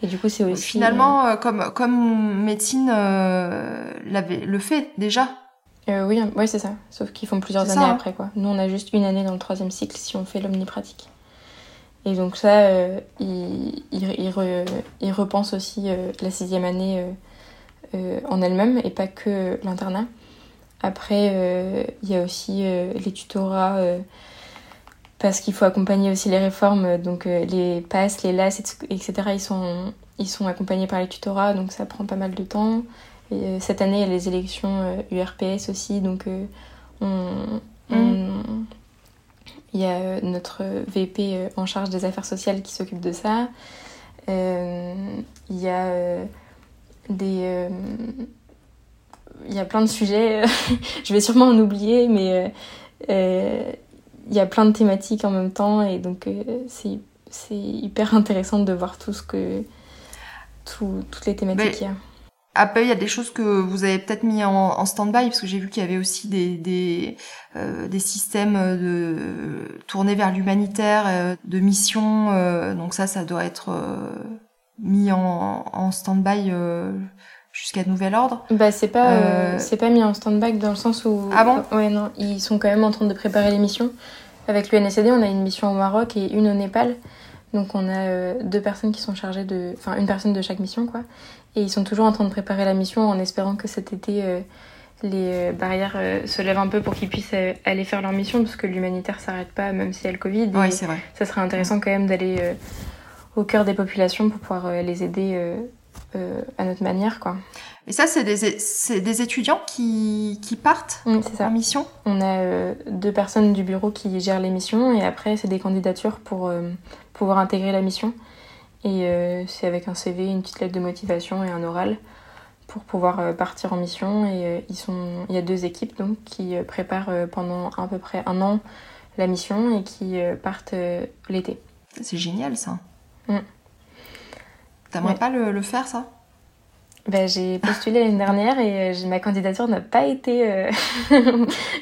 Et du coup, c'est aussi. Finalement, comme, comme médecine le fait déjà. oui, oui c'est ça. Sauf qu'ils font plusieurs années hein. après. quoi. Nous, on a juste une année dans le troisième cycle si on fait l'omnipratique. Et donc, ça, ils, ils, repensent aussi la sixième année euh, en elle-même et pas que l'internat. Après, euh, il y a aussi euh, les tutorats parce qu'il faut accompagner aussi les réformes, donc les passes, les LAS, etc. Ils sont, ils sont accompagnés par les tutorats, donc ça prend pas mal de temps. Et, cette année, il y a les élections URPS aussi, donc on, mm. il y a notre VP en charge des affaires sociales qui s'occupe de ça. il y a des. Euh, il y a plein de sujets, [laughs] je vais sûrement en oublier, mais euh, euh, il y a plein de thématiques en même temps et donc c'est hyper intéressant de voir tout ce que. toutes les thématiques qu'il y a. Après, il y a des choses que vous avez peut-être mis en, stand-by, parce que j'ai vu qu'il y avait aussi des, des, des systèmes de tournés vers l'humanitaire, de mission. donc ça, ça doit être mis en, en stand-by euh, jusqu'à nouvel ordre Bah c'est pas euh, euh, c'est pas mis en stand-by dans le sens où Ah bon? Ouais non, ils sont quand même en train de préparer les missions. Avec l'UNSD, on a une mission au Maroc et une au Népal. Donc on a deux personnes qui sont chargées de enfin une personne de chaque mission quoi. Et ils sont toujours en train de préparer la mission en espérant que cet été les barrières se lèvent un peu pour qu'ils puissent aller faire leur mission parce que l'humanitaire s'arrête pas même s'il y a le Covid. Ouais, c'est vrai. Ça serait intéressant quand même d'aller au cœur des populations pour pouvoir euh, les aider euh, euh, à notre manière, quoi. Et ça, c'est des, des étudiants qui, qui partent ça. en mission? On a deux personnes du bureau qui gèrent les missions et après, c'est des candidatures pour pouvoir intégrer la mission. Et c'est avec un CV, une petite lettre de motivation et un oral pour pouvoir partir en mission. Et ils sont, il y a deux équipes donc qui préparent pendant à peu près un an la mission et qui partent l'été. C'est génial ça. Mm. T'aimerais pas le, faire ça? Ben, j'ai postulé l'année dernière et euh, ma candidature n'a pas été euh, [laughs]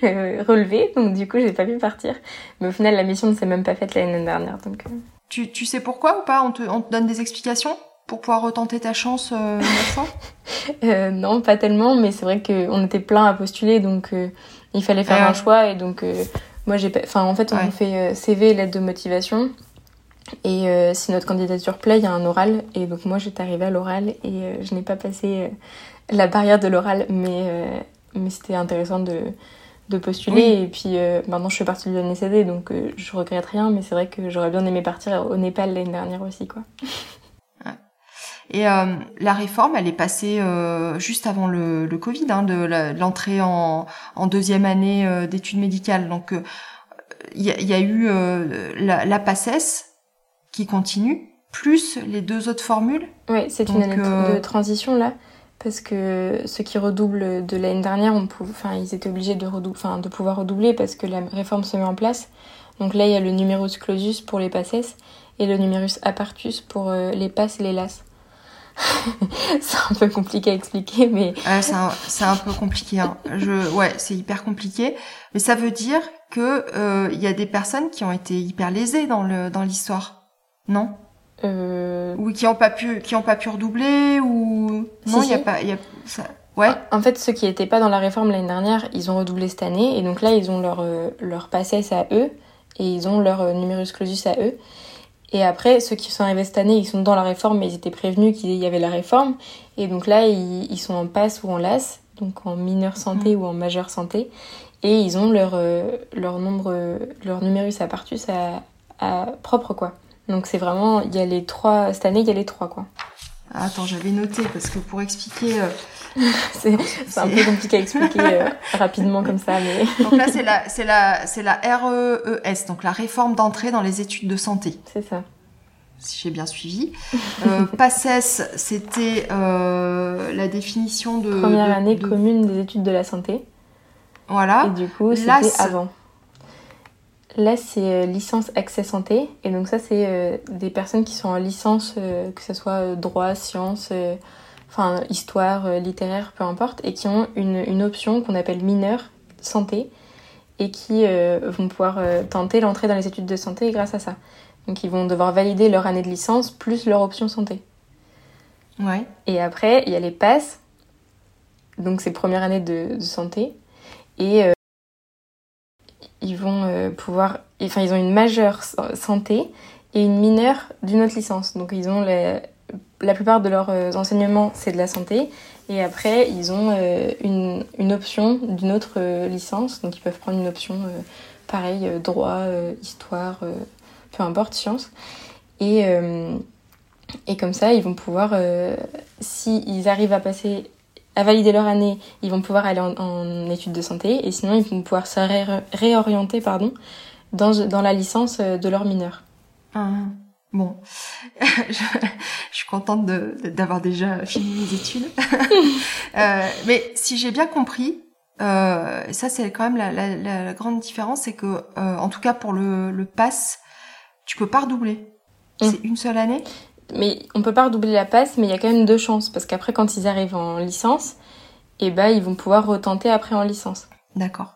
euh, relevée, donc du coup j'ai pas pu partir. Mais au final la mission ne s'est même pas faite l'année dernière. Donc, tu, tu sais pourquoi ou pas? On te, on te donne des explications pour pouvoir retenter ta chance une fois? [laughs] Non, pas tellement, mais c'est vrai qu'on était plein à postuler, donc il fallait faire un choix et donc moi j'ai enfin en fait on fait CV lettre de motivation et euh, si notre candidature plaît, il y a un oral. Et donc moi, j'étais arrivée à l'oral et euh, je n'ai pas passé euh, la barrière de l'oral, mais, mais c'était intéressant de, de postuler. Et puis maintenant, je suis partie de l'UNSD, donc je regrette rien, mais c'est vrai que j'aurais bien aimé partir au Népal l'année dernière aussi. quoi. Et la réforme, elle est passée juste avant le, le Covid, hein, de l'entrée en, en, deuxième année d'études médicales. Donc, il y, y, a eu la, la PACES, qui continue, plus les deux autres formules. Oui, c'est une année de euh, transition là, parce que ceux qui redoublent de l'année dernière, on enfin, ils étaient obligés de, enfin, de pouvoir redoubler parce que la réforme se met en place. Donc là, il y a le numerus clausus pour les passes et le numerus apartus pour euh, les passes et les las. [laughs] c'est un peu compliqué à expliquer, mais... c'est un, peu compliqué. Hein. Je, ouais, c'est hyper compliqué. Mais ça veut dire que euh, il y a des personnes qui ont été hyper lésées dans le dans l'histoire. Non euh... Ou qui n'ont pas pu, qui ont pas pu redoubler ou non, il y a pas, y a ça... Ouais. En fait, ceux qui n'étaient pas dans la réforme l'année dernière, ils ont redoublé cette année et donc là, ils ont leur euh, leur passesse à eux et ils ont leur euh, numerus clausus à eux. Et après, ceux qui sont arrivés cette année, ils sont dans la réforme, mais ils étaient prévenus qu'il y avait la réforme. Et donc là, ils, ils sont en passe ou en LAS, donc en mineur santé mhm. ou en majeur santé. Et ils ont leur, euh, leur nombre, leur numerus apartus à, à propre, quoi. Donc c'est vraiment, il y a les trois, cette année il y a les trois quoi. Ah, attends, j'avais noté parce que pour expliquer. Euh, [laughs] c'est un peu compliqué à expliquer euh, [laughs] rapidement comme ça, mais. [laughs] donc là, c'est la, c'est la, c'est la REES, donc la réforme d'entrée dans les études de santé. C'est ça. Si j'ai bien suivi. Euh, PACES, c'était euh, la définition de. Première année commune des études de la santé. Voilà. Et du coup, c'était avant. Là, c'est euh, licence accès santé. Et donc ça, c'est euh, des personnes qui sont en licence, euh, que ce soit droit, sciences, enfin histoire, littéraire, peu importe, et qui ont une, une option qu'on appelle mineure santé et qui vont pouvoir tenter l'entrée dans les études de santé grâce à ça. Donc ils vont devoir valider leur année de licence plus leur option santé. Ouais. Et après, il y a les passes. Donc c'est première année de, de santé. Et ils vont euh, pouvoir, enfin ils ont une majeure santé et une mineure d'une autre licence. Donc ils ont la plupart de leurs euh, enseignements c'est de la santé et après ils ont euh, une, une option d'une autre licence. Donc ils peuvent prendre une option pareil droit, histoire, peu importe sciences. Et et comme ça, ils vont pouvoir, s'ils arrivent à passer à valider leur année, ils vont pouvoir aller en, études de santé et sinon ils vont pouvoir se réorienter pardon, dans, dans la licence euh, de leur mineur. Ah, bon, [laughs] je, suis contente d'avoir déjà fini mes études. [laughs] euh, mais si j'ai bien compris, euh, ça c'est quand même la, la, la grande différence, c'est que euh, en tout cas pour le, le pass, tu peux pas redoubler. Mm. C'est une seule année? Mais on peut pas redoubler la passe, mais il y a quand même deux chances parce qu'après quand ils arrivent en licence, eh ben ils vont pouvoir retenter après en licence. D'accord.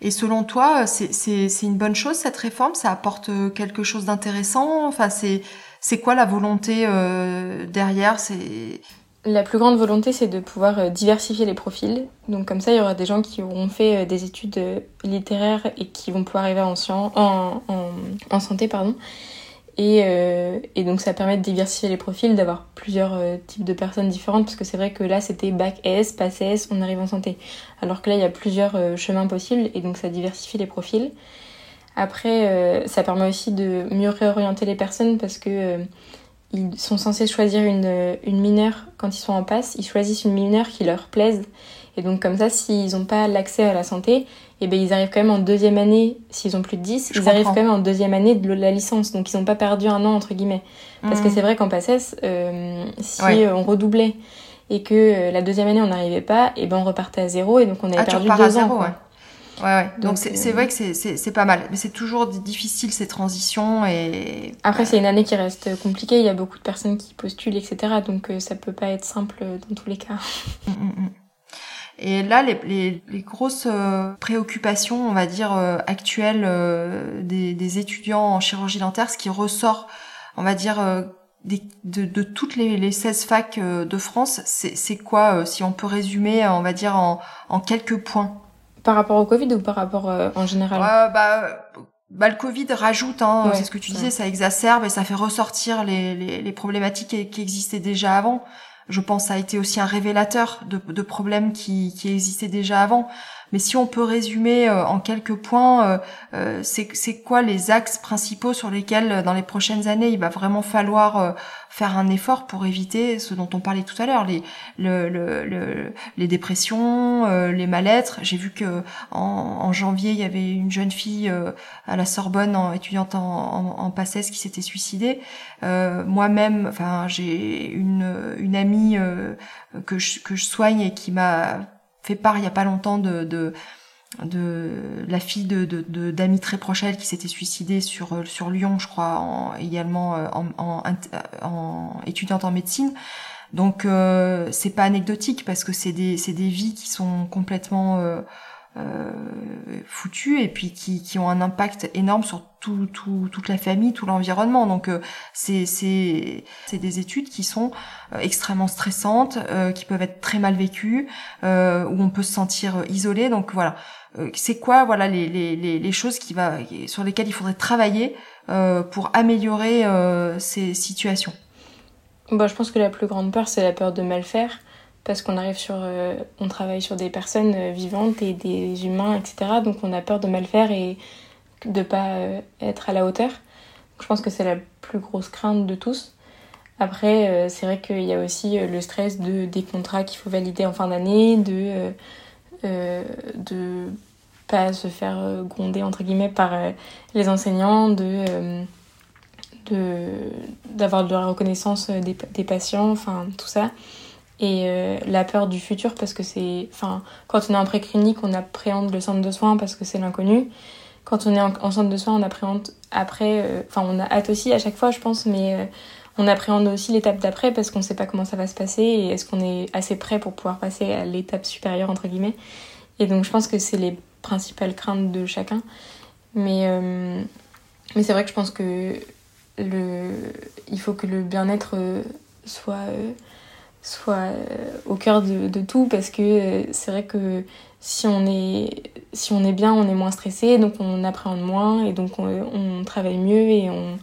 Et selon toi, c'est une bonne chose cette réforme? Ça apporte euh, quelque chose d'intéressant? Enfin, c'est c'est quoi la volonté euh, derrière? C'est la plus grande volonté, c'est de pouvoir euh, diversifier les profils. Donc comme ça, il y aura des gens qui auront fait des études littéraires et qui vont pouvoir arriver en, sciences, en, en, en santé, pardon, et, euh, et, donc ça permet de diversifier les profils, d'avoir plusieurs euh, types de personnes différentes, parce que c'est vrai que là c'était bac S, passe S, on arrive en santé. Alors que là il y a plusieurs euh, chemins possibles, et donc ça diversifie les profils. Après, ça permet aussi de mieux réorienter les personnes, parce que ils sont censés choisir une, une mineure quand ils sont en passe, ils choisissent une mineure qui leur plaise. Et donc comme ça, s'ils n'ont pas l'accès à la santé, et eh ben ils arrivent quand même en deuxième année, s'ils ont plus de 10, ils arrivent quand même en deuxième année de la licence. Donc ils n'ont pas perdu un an, entre guillemets. Parce que mmh. c'est vrai qu'en PACES, euh, si on redoublait et que la deuxième année on n'arrivait pas, et ben on repartait à zéro et donc on avait ah, perdu deux ans. Zéro, Ouais. Ouais, Donc c'est vrai que c'est pas mal, mais c'est toujours difficile ces transitions et. Après c'est une année qui reste compliquée. Il y a beaucoup de personnes qui postulent, etc. Donc ça peut pas être simple dans tous les cas. Et là, les, les, les grosses euh, préoccupations, on va dire, euh, actuelles euh, des, des, étudiants en chirurgie dentaire, ce qui ressort, on va dire, des, de, de, toutes les, les 16 facs de France, c'est quoi, si on peut résumer, on va dire, en, en quelques points? Par rapport au Covid ou par rapport en général? Bah, bah, le Covid rajoute, hein, c'est ce que tu disais, ça exacerbe et ça fait ressortir les, les, les problématiques qui, qui existaient déjà avant je pense, a été aussi un révélateur de, problèmes qui, existaient déjà avant. Mais si on peut résumer euh, en quelques points, euh, euh, c'est quoi les axes principaux sur lesquels, dans les prochaines années, il va vraiment falloir faire un effort pour éviter ce dont on parlait tout à l'heure, les, le, le, les dépressions, les mal-être. J'ai vu que en, en, janvier, il y avait une jeune fille à la Sorbonne, en, étudiante en, en, en qui s'était suicidée. Moi-même, enfin, j'ai une, une amie que je, que je soigne et qui m'a fait part il y a pas longtemps de, de, de la fille de, de, d'Ami très proche elle qui s'était suicidée sur, euh, Lyon, je crois, en, également euh, en, en, en, étudiante en médecine. Donc euh, c'est pas anecdotique parce que c'est des, c'est des vies qui sont complètement euh, euh, foutus et puis qui, qui ont un impact énorme sur tout, tout, toute la famille, tout l'environnement. Donc euh, c'est des études qui sont euh, extrêmement stressantes, euh, qui peuvent être très mal vécues, où on peut se sentir isolé. Donc voilà, c'est quoi voilà les, les, les, choses qui va sur lesquelles il faudrait travailler pour améliorer ces situations? Bah, je pense que la plus grande peur, c'est la peur de mal faire parce qu'on arrive sur, euh, on travaille sur des personnes euh, vivantes et des humains, etc. Donc on a peur de mal faire et de pas euh, être à la hauteur. je pense que c'est la plus grosse crainte de tous. Après, c'est vrai qu'il y a aussi le stress de, des contrats qu'il faut valider en fin d'année, de de pas se faire gronder entre guillemets par les enseignants, de d'avoir de, la reconnaissance des, des patients, enfin tout ça et euh, la peur du futur parce que c'est enfin quand on est en préclinique on appréhende le centre de soins parce que c'est l'inconnu. Quand on est en, centre de soins on appréhende après euh, enfin on a hâte aussi à chaque fois je pense mais euh, on appréhende aussi l'étape d'après parce qu'on sait pas comment ça va se passer et est-ce qu'on est assez prêt pour pouvoir passer à l'étape supérieure entre guillemets. Et donc je pense que c'est les principales craintes de chacun. Mais mais c'est vrai que je pense que le il faut que le bien-être soit soit euh, au cœur de, tout parce que euh, c'est vrai que si on est si on est bien on est moins stressé donc on appréhende moins et donc on, travaille mieux et on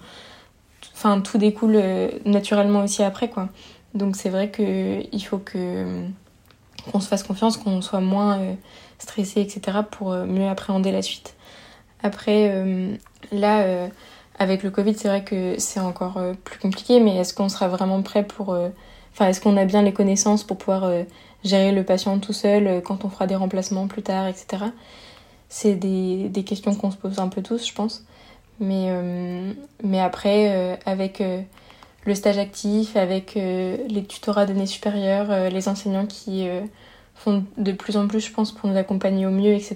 enfin tout découle euh, naturellement aussi après quoi. Donc c'est vrai que il faut que qu'on se fasse confiance qu'on soit moins stressé etc pour mieux appréhender la suite. Après là avec le covid c'est vrai que c'est encore plus compliqué mais est-ce qu'on sera vraiment prêt pour Enfin, est-ce qu'on a bien les connaissances pour pouvoir euh, gérer le patient tout seul euh, quand on fera des remplacements plus tard, etc. C'est des, des questions qu'on se pose un peu tous, je pense. Mais, euh, mais après, avec le stage actif, avec les tutorats d'année supérieure, les enseignants qui font de plus en plus, je pense, pour nous accompagner au mieux, etc.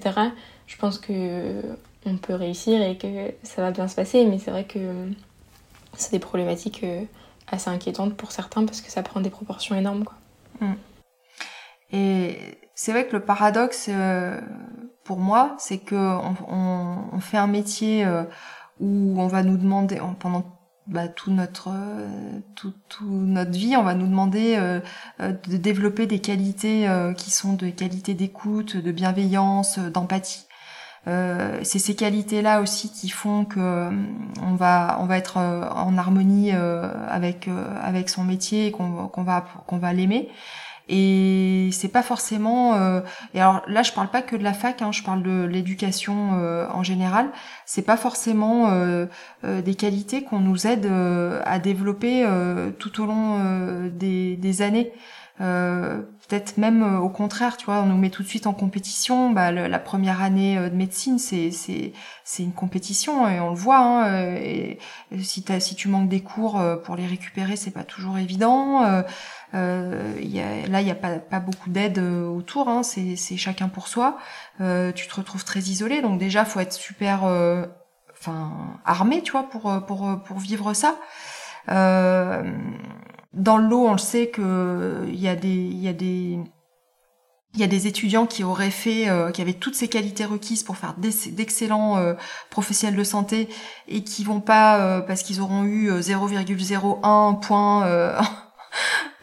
Je pense que on peut réussir et que ça va bien se passer. Mais c'est vrai que c'est des problématiques assez inquiétante pour certains parce que ça prend des proportions énormes. Quoi. Mm. Et c'est vrai que le paradoxe euh, pour moi, c'est que on, fait un métier euh, où on va nous demander pendant bah, tout notre tout, notre vie, on va nous demander euh, de développer des qualités qui sont des qualités d'écoute, de bienveillance, d'empathie. Euh, c'est ces qualités-là aussi qui font que euh, on va on va être euh, en harmonie avec avec son métier et qu'on qu'on va qu'on va l'aimer. Et c'est pas forcément. et alors là, je parle pas que de la fac, hein, je parle de l'éducation en général. C'est pas forcément des qualités qu'on nous aide à développer tout au long des, des années. Euh, peut-être même euh, au contraire, tu vois, on nous met tout de suite en compétition. Bah, la première année de médecine, c'est c'est c'est une compétition et on le voit. Hein, et, si si tu manques des cours pour les récupérer, c'est pas toujours évident. Euh, y a, là, il n'y a pas, pas beaucoup d'aide autour. Hein, c'est c'est chacun pour soi. tu te retrouves très isolé, donc déjà, faut être super, enfin, armé, tu vois, pour pour pour vivre ça. Euh, dans l'eau, on le sait que il y a des, étudiants qui auraient fait, euh, qui avaient toutes ces qualités requises pour faire d'excellents euh, professionnels de santé et qui vont pas euh, parce qu'ils auront eu 0,01 point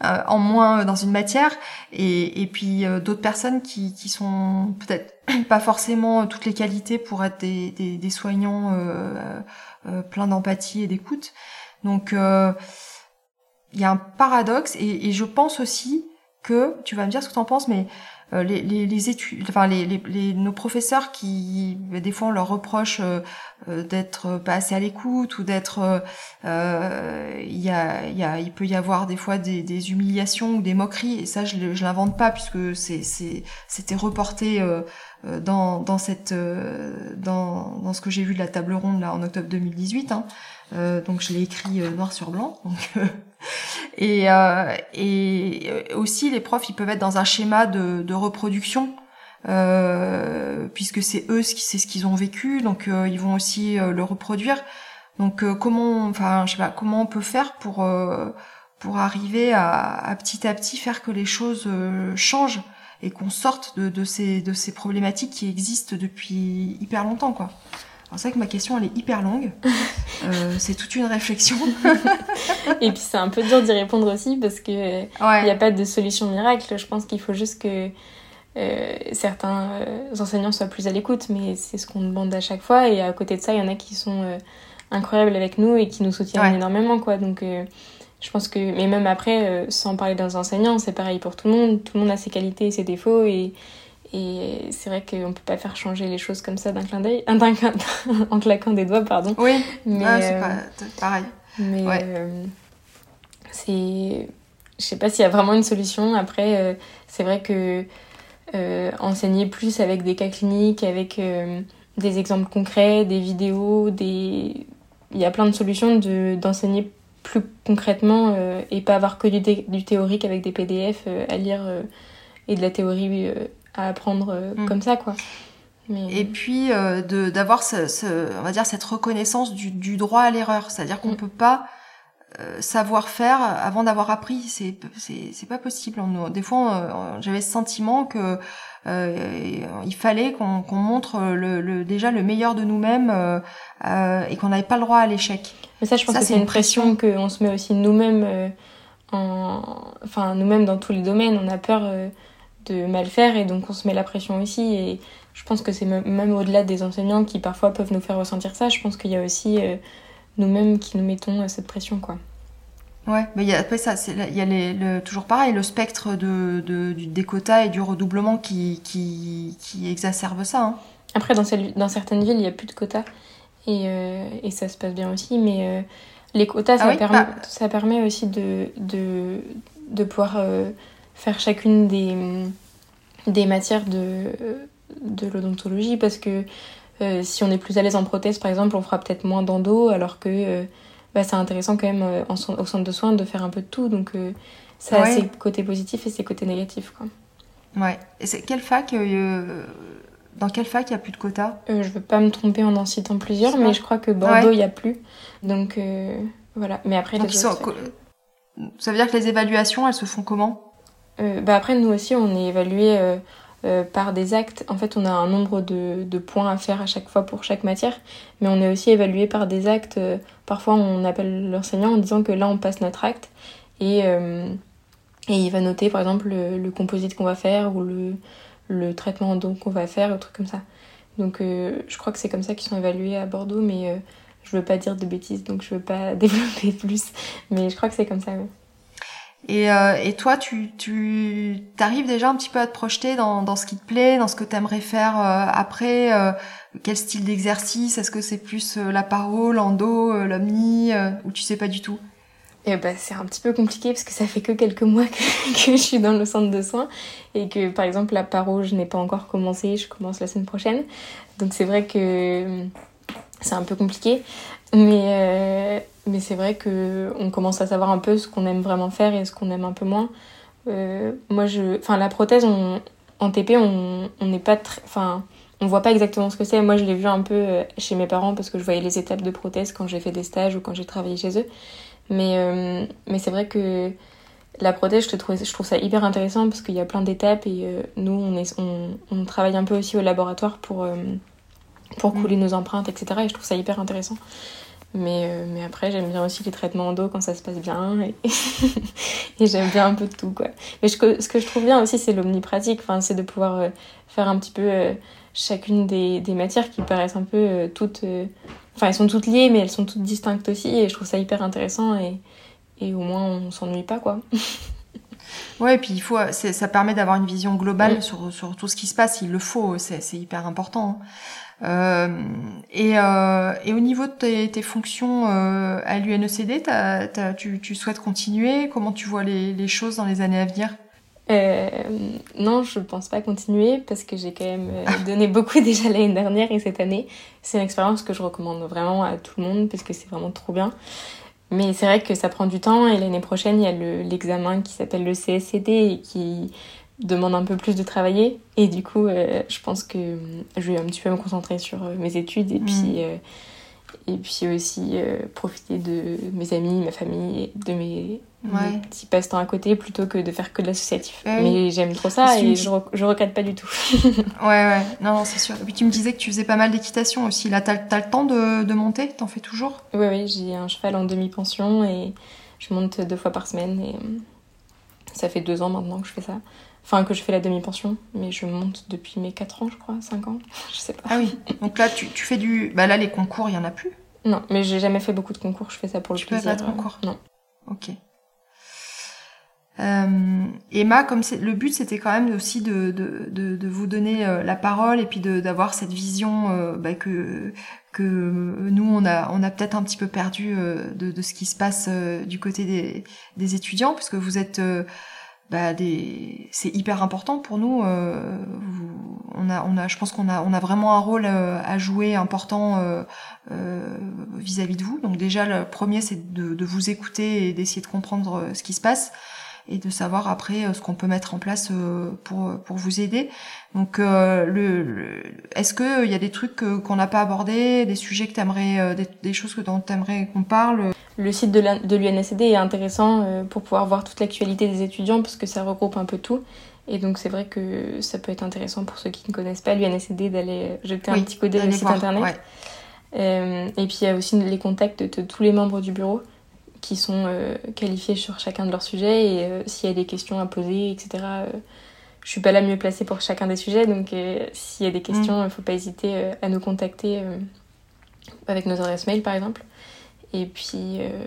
[laughs] en moins dans une matière et, puis d'autres personnes qui, qui sont peut-être [clears throat] pas forcément toutes les qualités pour être des, des soignants pleins d'empathie et d'écoute. Donc il y a un paradoxe et, je pense aussi que tu vas me dire ce que tu en penses, mais euh, les, études, enfin nos professeurs qui des fois on leur reproche euh, euh, d'être pas assez à l'écoute ou d'être, il y a, peut y avoir des fois des, humiliations ou des moqueries et ça je, je l'invente pas puisque c'est, c'était reporté dans, dans cette, dans, dans ce que j'ai vu de la table ronde là en octobre 2018. Hein. Donc je l'ai écrit noir sur blanc. Donc et, euh, et aussi, les profs, ils peuvent être dans un schéma de, de reproduction. Euh, puisque c'est eux c'est ce qu'ils ont vécu donc euh, ils vont aussi euh, le reproduire donc euh, comment enfin je sais pas comment on peut faire pour pour arriver à, à, petit à petit faire que les choses changent et qu'on sorte de, de ces de ces problématiques qui existent depuis hyper longtemps quoi alors c'est vrai que ma question elle est hyper longue. [laughs] Euh, c'est toute une réflexion. [laughs] et puis c'est un peu dur d'y répondre aussi parce que il n'y a pas de solution miracle. Je pense qu'il faut juste que euh, certains euh, enseignants soient plus à l'écoute, mais c'est ce qu'on demande à chaque fois. Et à côté de ça, il y en a qui sont euh, incroyables avec nous et qui nous soutiennent énormément, quoi. Donc je pense que, mais même après, sans parler d'un enseignant, c'est pareil pour tout le monde. Tout le monde a ses qualités et ses défauts et et c'est vrai qu'on peut pas faire changer les choses comme ça d'un clin d'œil, [laughs] en claquant des doigts, pardon. Oui, mais c'est euh, pareil. Mais euh, c'est, je sais pas s'il y a vraiment une solution. Après, euh, c'est vrai que enseigner plus avec des cas cliniques, avec des exemples concrets, des vidéos, des, il y a plein de solutions de d'enseigner plus concrètement et pas avoir que du, du théorique avec des PDF à lire et de la théorie à apprendre euh, mm. comme ça, quoi. Et puis euh, d'avoir ce, ce, on va dire cette reconnaissance du, du droit à l'erreur, c'est-à-dire qu'on mm. peut pas euh, savoir faire avant d'avoir appris, c'est c'est pas possible. On, des fois, j'avais ce sentiment que euh, il fallait qu'on qu'on montre le, le, déjà le meilleur de nous-mêmes euh, et qu'on n'avait pas le droit à l'échec. Mais ça, je pense que c'est une pression, pression qu'on se met aussi nous-mêmes, en, enfin nous-mêmes dans tous les domaines. On a peur de mal faire et donc on se met la pression aussi et je pense que c'est même au-delà des enseignants qui parfois peuvent nous faire ressentir ça, je pense qu'il y a aussi euh, nous-mêmes qui nous mettons euh, cette pression quoi. Ouais, mais il y a, après ça, il y a les, le, toujours pareil, le spectre de, de, du, des quotas et du redoublement qui, qui, qui exacerbe ça. Hein. Après, dans, dans certaines villes, il n'y a plus de quotas et, euh, et ça se passe bien aussi, mais les quotas, ça, ah permet, bah ça permet aussi de, de, de pouvoir faire chacune des, des matières de, de l'odontologie parce que euh, si on est plus à l'aise en prothèse par exemple on fera peut-être moins d'endo alors que euh, bah, c'est intéressant quand même euh, en, au centre de soins de faire un peu de tout donc ça a ses côtés positifs et ses côtés négatifs quoi. Ouais. Et c'est quelle fac dans quelle fac il n'y a plus de quotas? Je veux pas me tromper en en citant plusieurs, mais je crois que Bordeaux, il n'y a plus. Donc voilà. Mais après, les Ça veut dire que les évaluations, elles se font comment? Bah après, nous aussi, on est évalué euh, euh, par des actes. En fait, on a un nombre de, points à faire à chaque fois pour chaque matière, mais on est aussi évalué par des actes. parfois, on appelle l'enseignant en disant que là, on passe notre acte et, et il va noter, par exemple, le, composite qu'on va faire ou le, traitement qu'on va faire, ou truc comme ça. Donc, je crois que c'est comme ça qu'ils sont évalués à Bordeaux, mais je veux pas dire de bêtises, donc je veux pas [laughs] développer plus. Mais je crois que c'est comme ça. Et, euh, et toi, tu, tu arrives déjà un petit peu à te projeter dans, ce qui te plaît, dans ce que tu aimerais faire euh, après euh, Quel style d'exercice? Est-ce que c'est plus la parole, l'endo, l'omni Ou tu sais pas du tout? Et bah, c'est un petit peu compliqué parce que ça fait que quelques mois [laughs] que, je suis dans le centre de soins et que par exemple la paro je n'ai pas encore commencé, je commence la semaine prochaine. Donc c'est vrai que c'est un peu compliqué. Mais, mais c'est vrai que on commence à savoir un peu ce qu'on aime vraiment faire et ce qu'on aime un peu moins. Euh, moi, je, enfin, la prothèse, on, en TP, on n'est pas très, enfin, on voit pas exactement ce que c'est. Moi, je l'ai vu un peu euh, chez mes parents parce que je voyais les étapes de prothèse quand j'ai fait des stages ou quand j'ai travaillé chez eux. Mais, euh, mais c'est vrai que la prothèse, je, trouve, je trouve ça hyper intéressant parce qu'il y a plein d'étapes et euh, nous, on, est, on, on, travaille un peu aussi au laboratoire pour, pour mm. couler nos empreintes, etc. Et je trouve ça hyper intéressant. Mais, euh, mais après, j'aime bien aussi les traitements en dos quand ça se passe bien. Et, [laughs] et j'aime bien un peu de tout, quoi. Mais ce que je trouve bien aussi, c'est l'omnipratique. Enfin, c'est de pouvoir euh, faire un petit peu euh, chacune des, des, matières qui paraissent un peu toutes... Enfin, elles sont toutes liées, mais elles sont toutes distinctes aussi. Et je trouve ça hyper intéressant. Et, et au moins, on s'ennuie pas, quoi. [laughs] Ouais, et puis il faut, ça permet d'avoir une vision globale sur, sur tout ce qui se passe. Il le faut, c'est hyper important. Hein. Euh, et, euh, et, au niveau de tes, fonctions euh, à l'UNECD, tu, souhaites continuer? Comment tu vois les, choses dans les années à venir? Non, je pense pas continuer parce que j'ai quand même donné [laughs] beaucoup déjà l'année dernière et cette année. C'est une expérience que je recommande vraiment à tout le monde parce que c'est vraiment trop bien. Mais c'est vrai que ça prend du temps et l'année prochaine, il y a l'examen qui s'appelle le CSCD et qui demande un peu plus de travailler. Et du coup, euh, je pense que euh, je vais un petit peu me concentrer sur euh, mes études et puis, et puis aussi profiter de mes amis, ma famille, de mes, petits passe-temps à côté plutôt que de faire que de l'associatif. Mais j'aime trop ça et je, je regrette pas du tout. [laughs] ouais, ouais, non, non c'est sûr. Et puis tu me disais que tu faisais pas mal d'équitation aussi. Là, t'as as le temps de, de monter? T'en fais toujours? Oui, oui, j'ai un cheval en demi-pension et je monte deux fois par semaine et ça fait deux ans maintenant que je fais ça. Enfin, que je fais la demi-pension, mais je monte depuis mes 4 ans, je crois, 5 ans, [laughs] je sais pas. Ah oui, donc là, tu, tu fais du. Bah là, les concours, il y en a plus? Non, mais j'ai jamais fait beaucoup de concours, je fais ça pour le tu plaisir. Tu fais pas de concours? Non. Ok. Euh, Emma, comme le but c'était quand même aussi de, de, de, de vous donner euh, la parole et puis d'avoir cette vision euh, bah, que, que nous on a, on a peut-être un petit peu perdu de, de ce qui se passe du côté des, des étudiants, puisque vous êtes bah, des... c'est hyper important pour nous. Euh, on a, on a, je pense qu'on a, on a vraiment un rôle euh, à jouer important euh, euh, vis-à-vis -vis de vous. Donc déjà, le premier, c'est de, de, vous écouter et d'essayer de comprendre ce qui se passe et de savoir après ce qu'on peut mettre en place pour pour vous aider. Donc, le, le est-ce que il y a des trucs qu'on n'a pas abordés, des sujets que t'aimerais, des, des choses que dont t'aimerais qu'on parle? Le site de l'UNSD est intéressant euh, pour pouvoir voir toute l'actualité des étudiants parce que ça regroupe un peu tout. Et donc c'est vrai que ça peut être intéressant pour ceux qui ne connaissent pas l'UNSD d'aller jeter un petit coup d'œil au site internet. Euh, et puis il y a aussi les contacts de tous les membres du bureau qui sont euh, qualifiés sur chacun de leurs sujets et s'il y a des questions à poser, etc. je suis pas la mieux placée pour chacun des sujets, donc s'il y a des questions, il mm. ne faut pas hésiter à nous contacter avec nos adresses mail par exemple. Et puis, euh,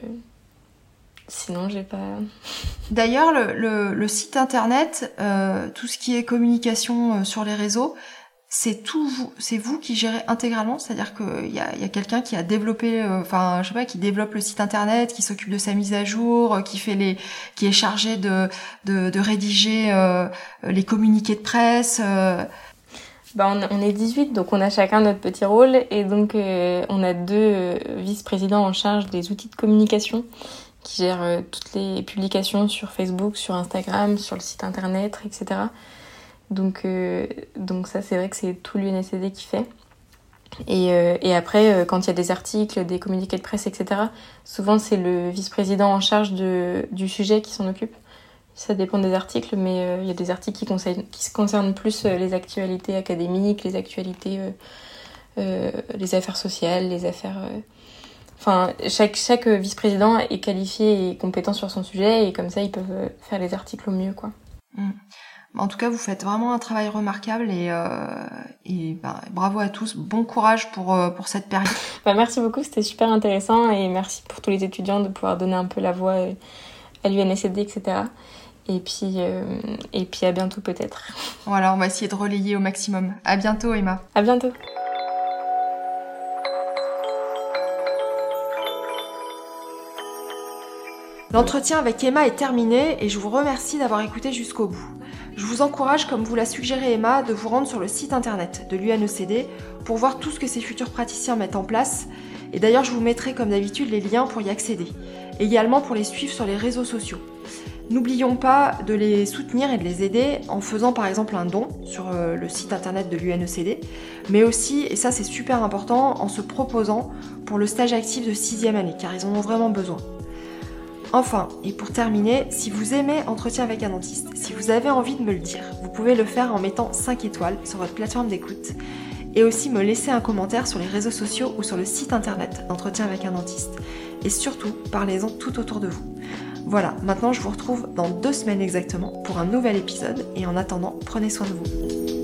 sinon, j'ai pas. [laughs] D'ailleurs, le, le, le, site internet, euh, tout ce qui est communication euh, sur les réseaux, c'est tout vous, c'est vous qui gérez intégralement, c'est-à-dire qu'il y a, y a quelqu'un qui a développé, euh, enfin, je sais pas, qui développe le site internet, qui s'occupe de sa mise à jour, euh, qui fait les, qui est chargé de, de, de rédiger euh, les communiqués de presse. Bah, on, est 18, donc on a chacun notre petit rôle. Et donc, euh, on a deux euh, vice-présidents en charge des outils de communication qui gèrent euh, toutes les publications sur Facebook, sur Instagram, sur le site internet, etc. Donc, donc ça, c'est vrai que c'est tout l'UNSD qui fait. Et, et après, quand il y a des articles, des communiqués de presse, etc., souvent c'est le vice-président en charge de, du sujet qui s'en occupe. Ça dépend des articles, mais euh, il y a des articles qui, concernent, concernent plus euh, les actualités académiques, les actualités, euh, les affaires sociales, les affaires. Enfin, chaque, chaque vice-président est qualifié et compétent sur son sujet, et comme ça, ils peuvent faire les articles au mieux, quoi. Mm. En tout cas, vous faites vraiment un travail remarquable et, et bah, bravo à tous. Bon courage pour, pour cette période. [laughs] bah, merci beaucoup, c'était super intéressant et merci pour tous les étudiants de pouvoir donner un peu la voix à l'UNSD, etc. Et puis, euh, et puis à bientôt peut-être. Voilà, on va essayer de relayer au maximum. À bientôt Emma. À bientôt. L'entretien avec Emma est terminé et je vous remercie d'avoir écouté jusqu'au bout. Je vous encourage, comme vous l'a suggéré Emma, de vous rendre sur le site internet de l'UNECD pour voir tout ce que ces futurs praticiens mettent en place. Et d'ailleurs, je vous mettrai comme d'habitude les liens pour y accéder. Également pour les suivre sur les réseaux sociaux. N'oublions pas de les soutenir et de les aider en faisant par exemple un don sur euh, le site internet de l'UNECD, mais aussi, et ça c'est super important, en se proposant pour le stage actif de 6ème année, car ils en ont vraiment besoin. Enfin, et pour terminer, si vous aimez Entretien avec un dentiste, si vous avez envie de me le dire, vous pouvez le faire en mettant 5 étoiles sur votre plateforme d'écoute et aussi me laisser un commentaire sur les réseaux sociaux ou sur le site internet d'Entretien avec un dentiste. Et surtout, parlez-en tout autour de vous. Voilà, maintenant je vous retrouve dans deux semaines exactement pour un nouvel épisode et en attendant, prenez soin de vous.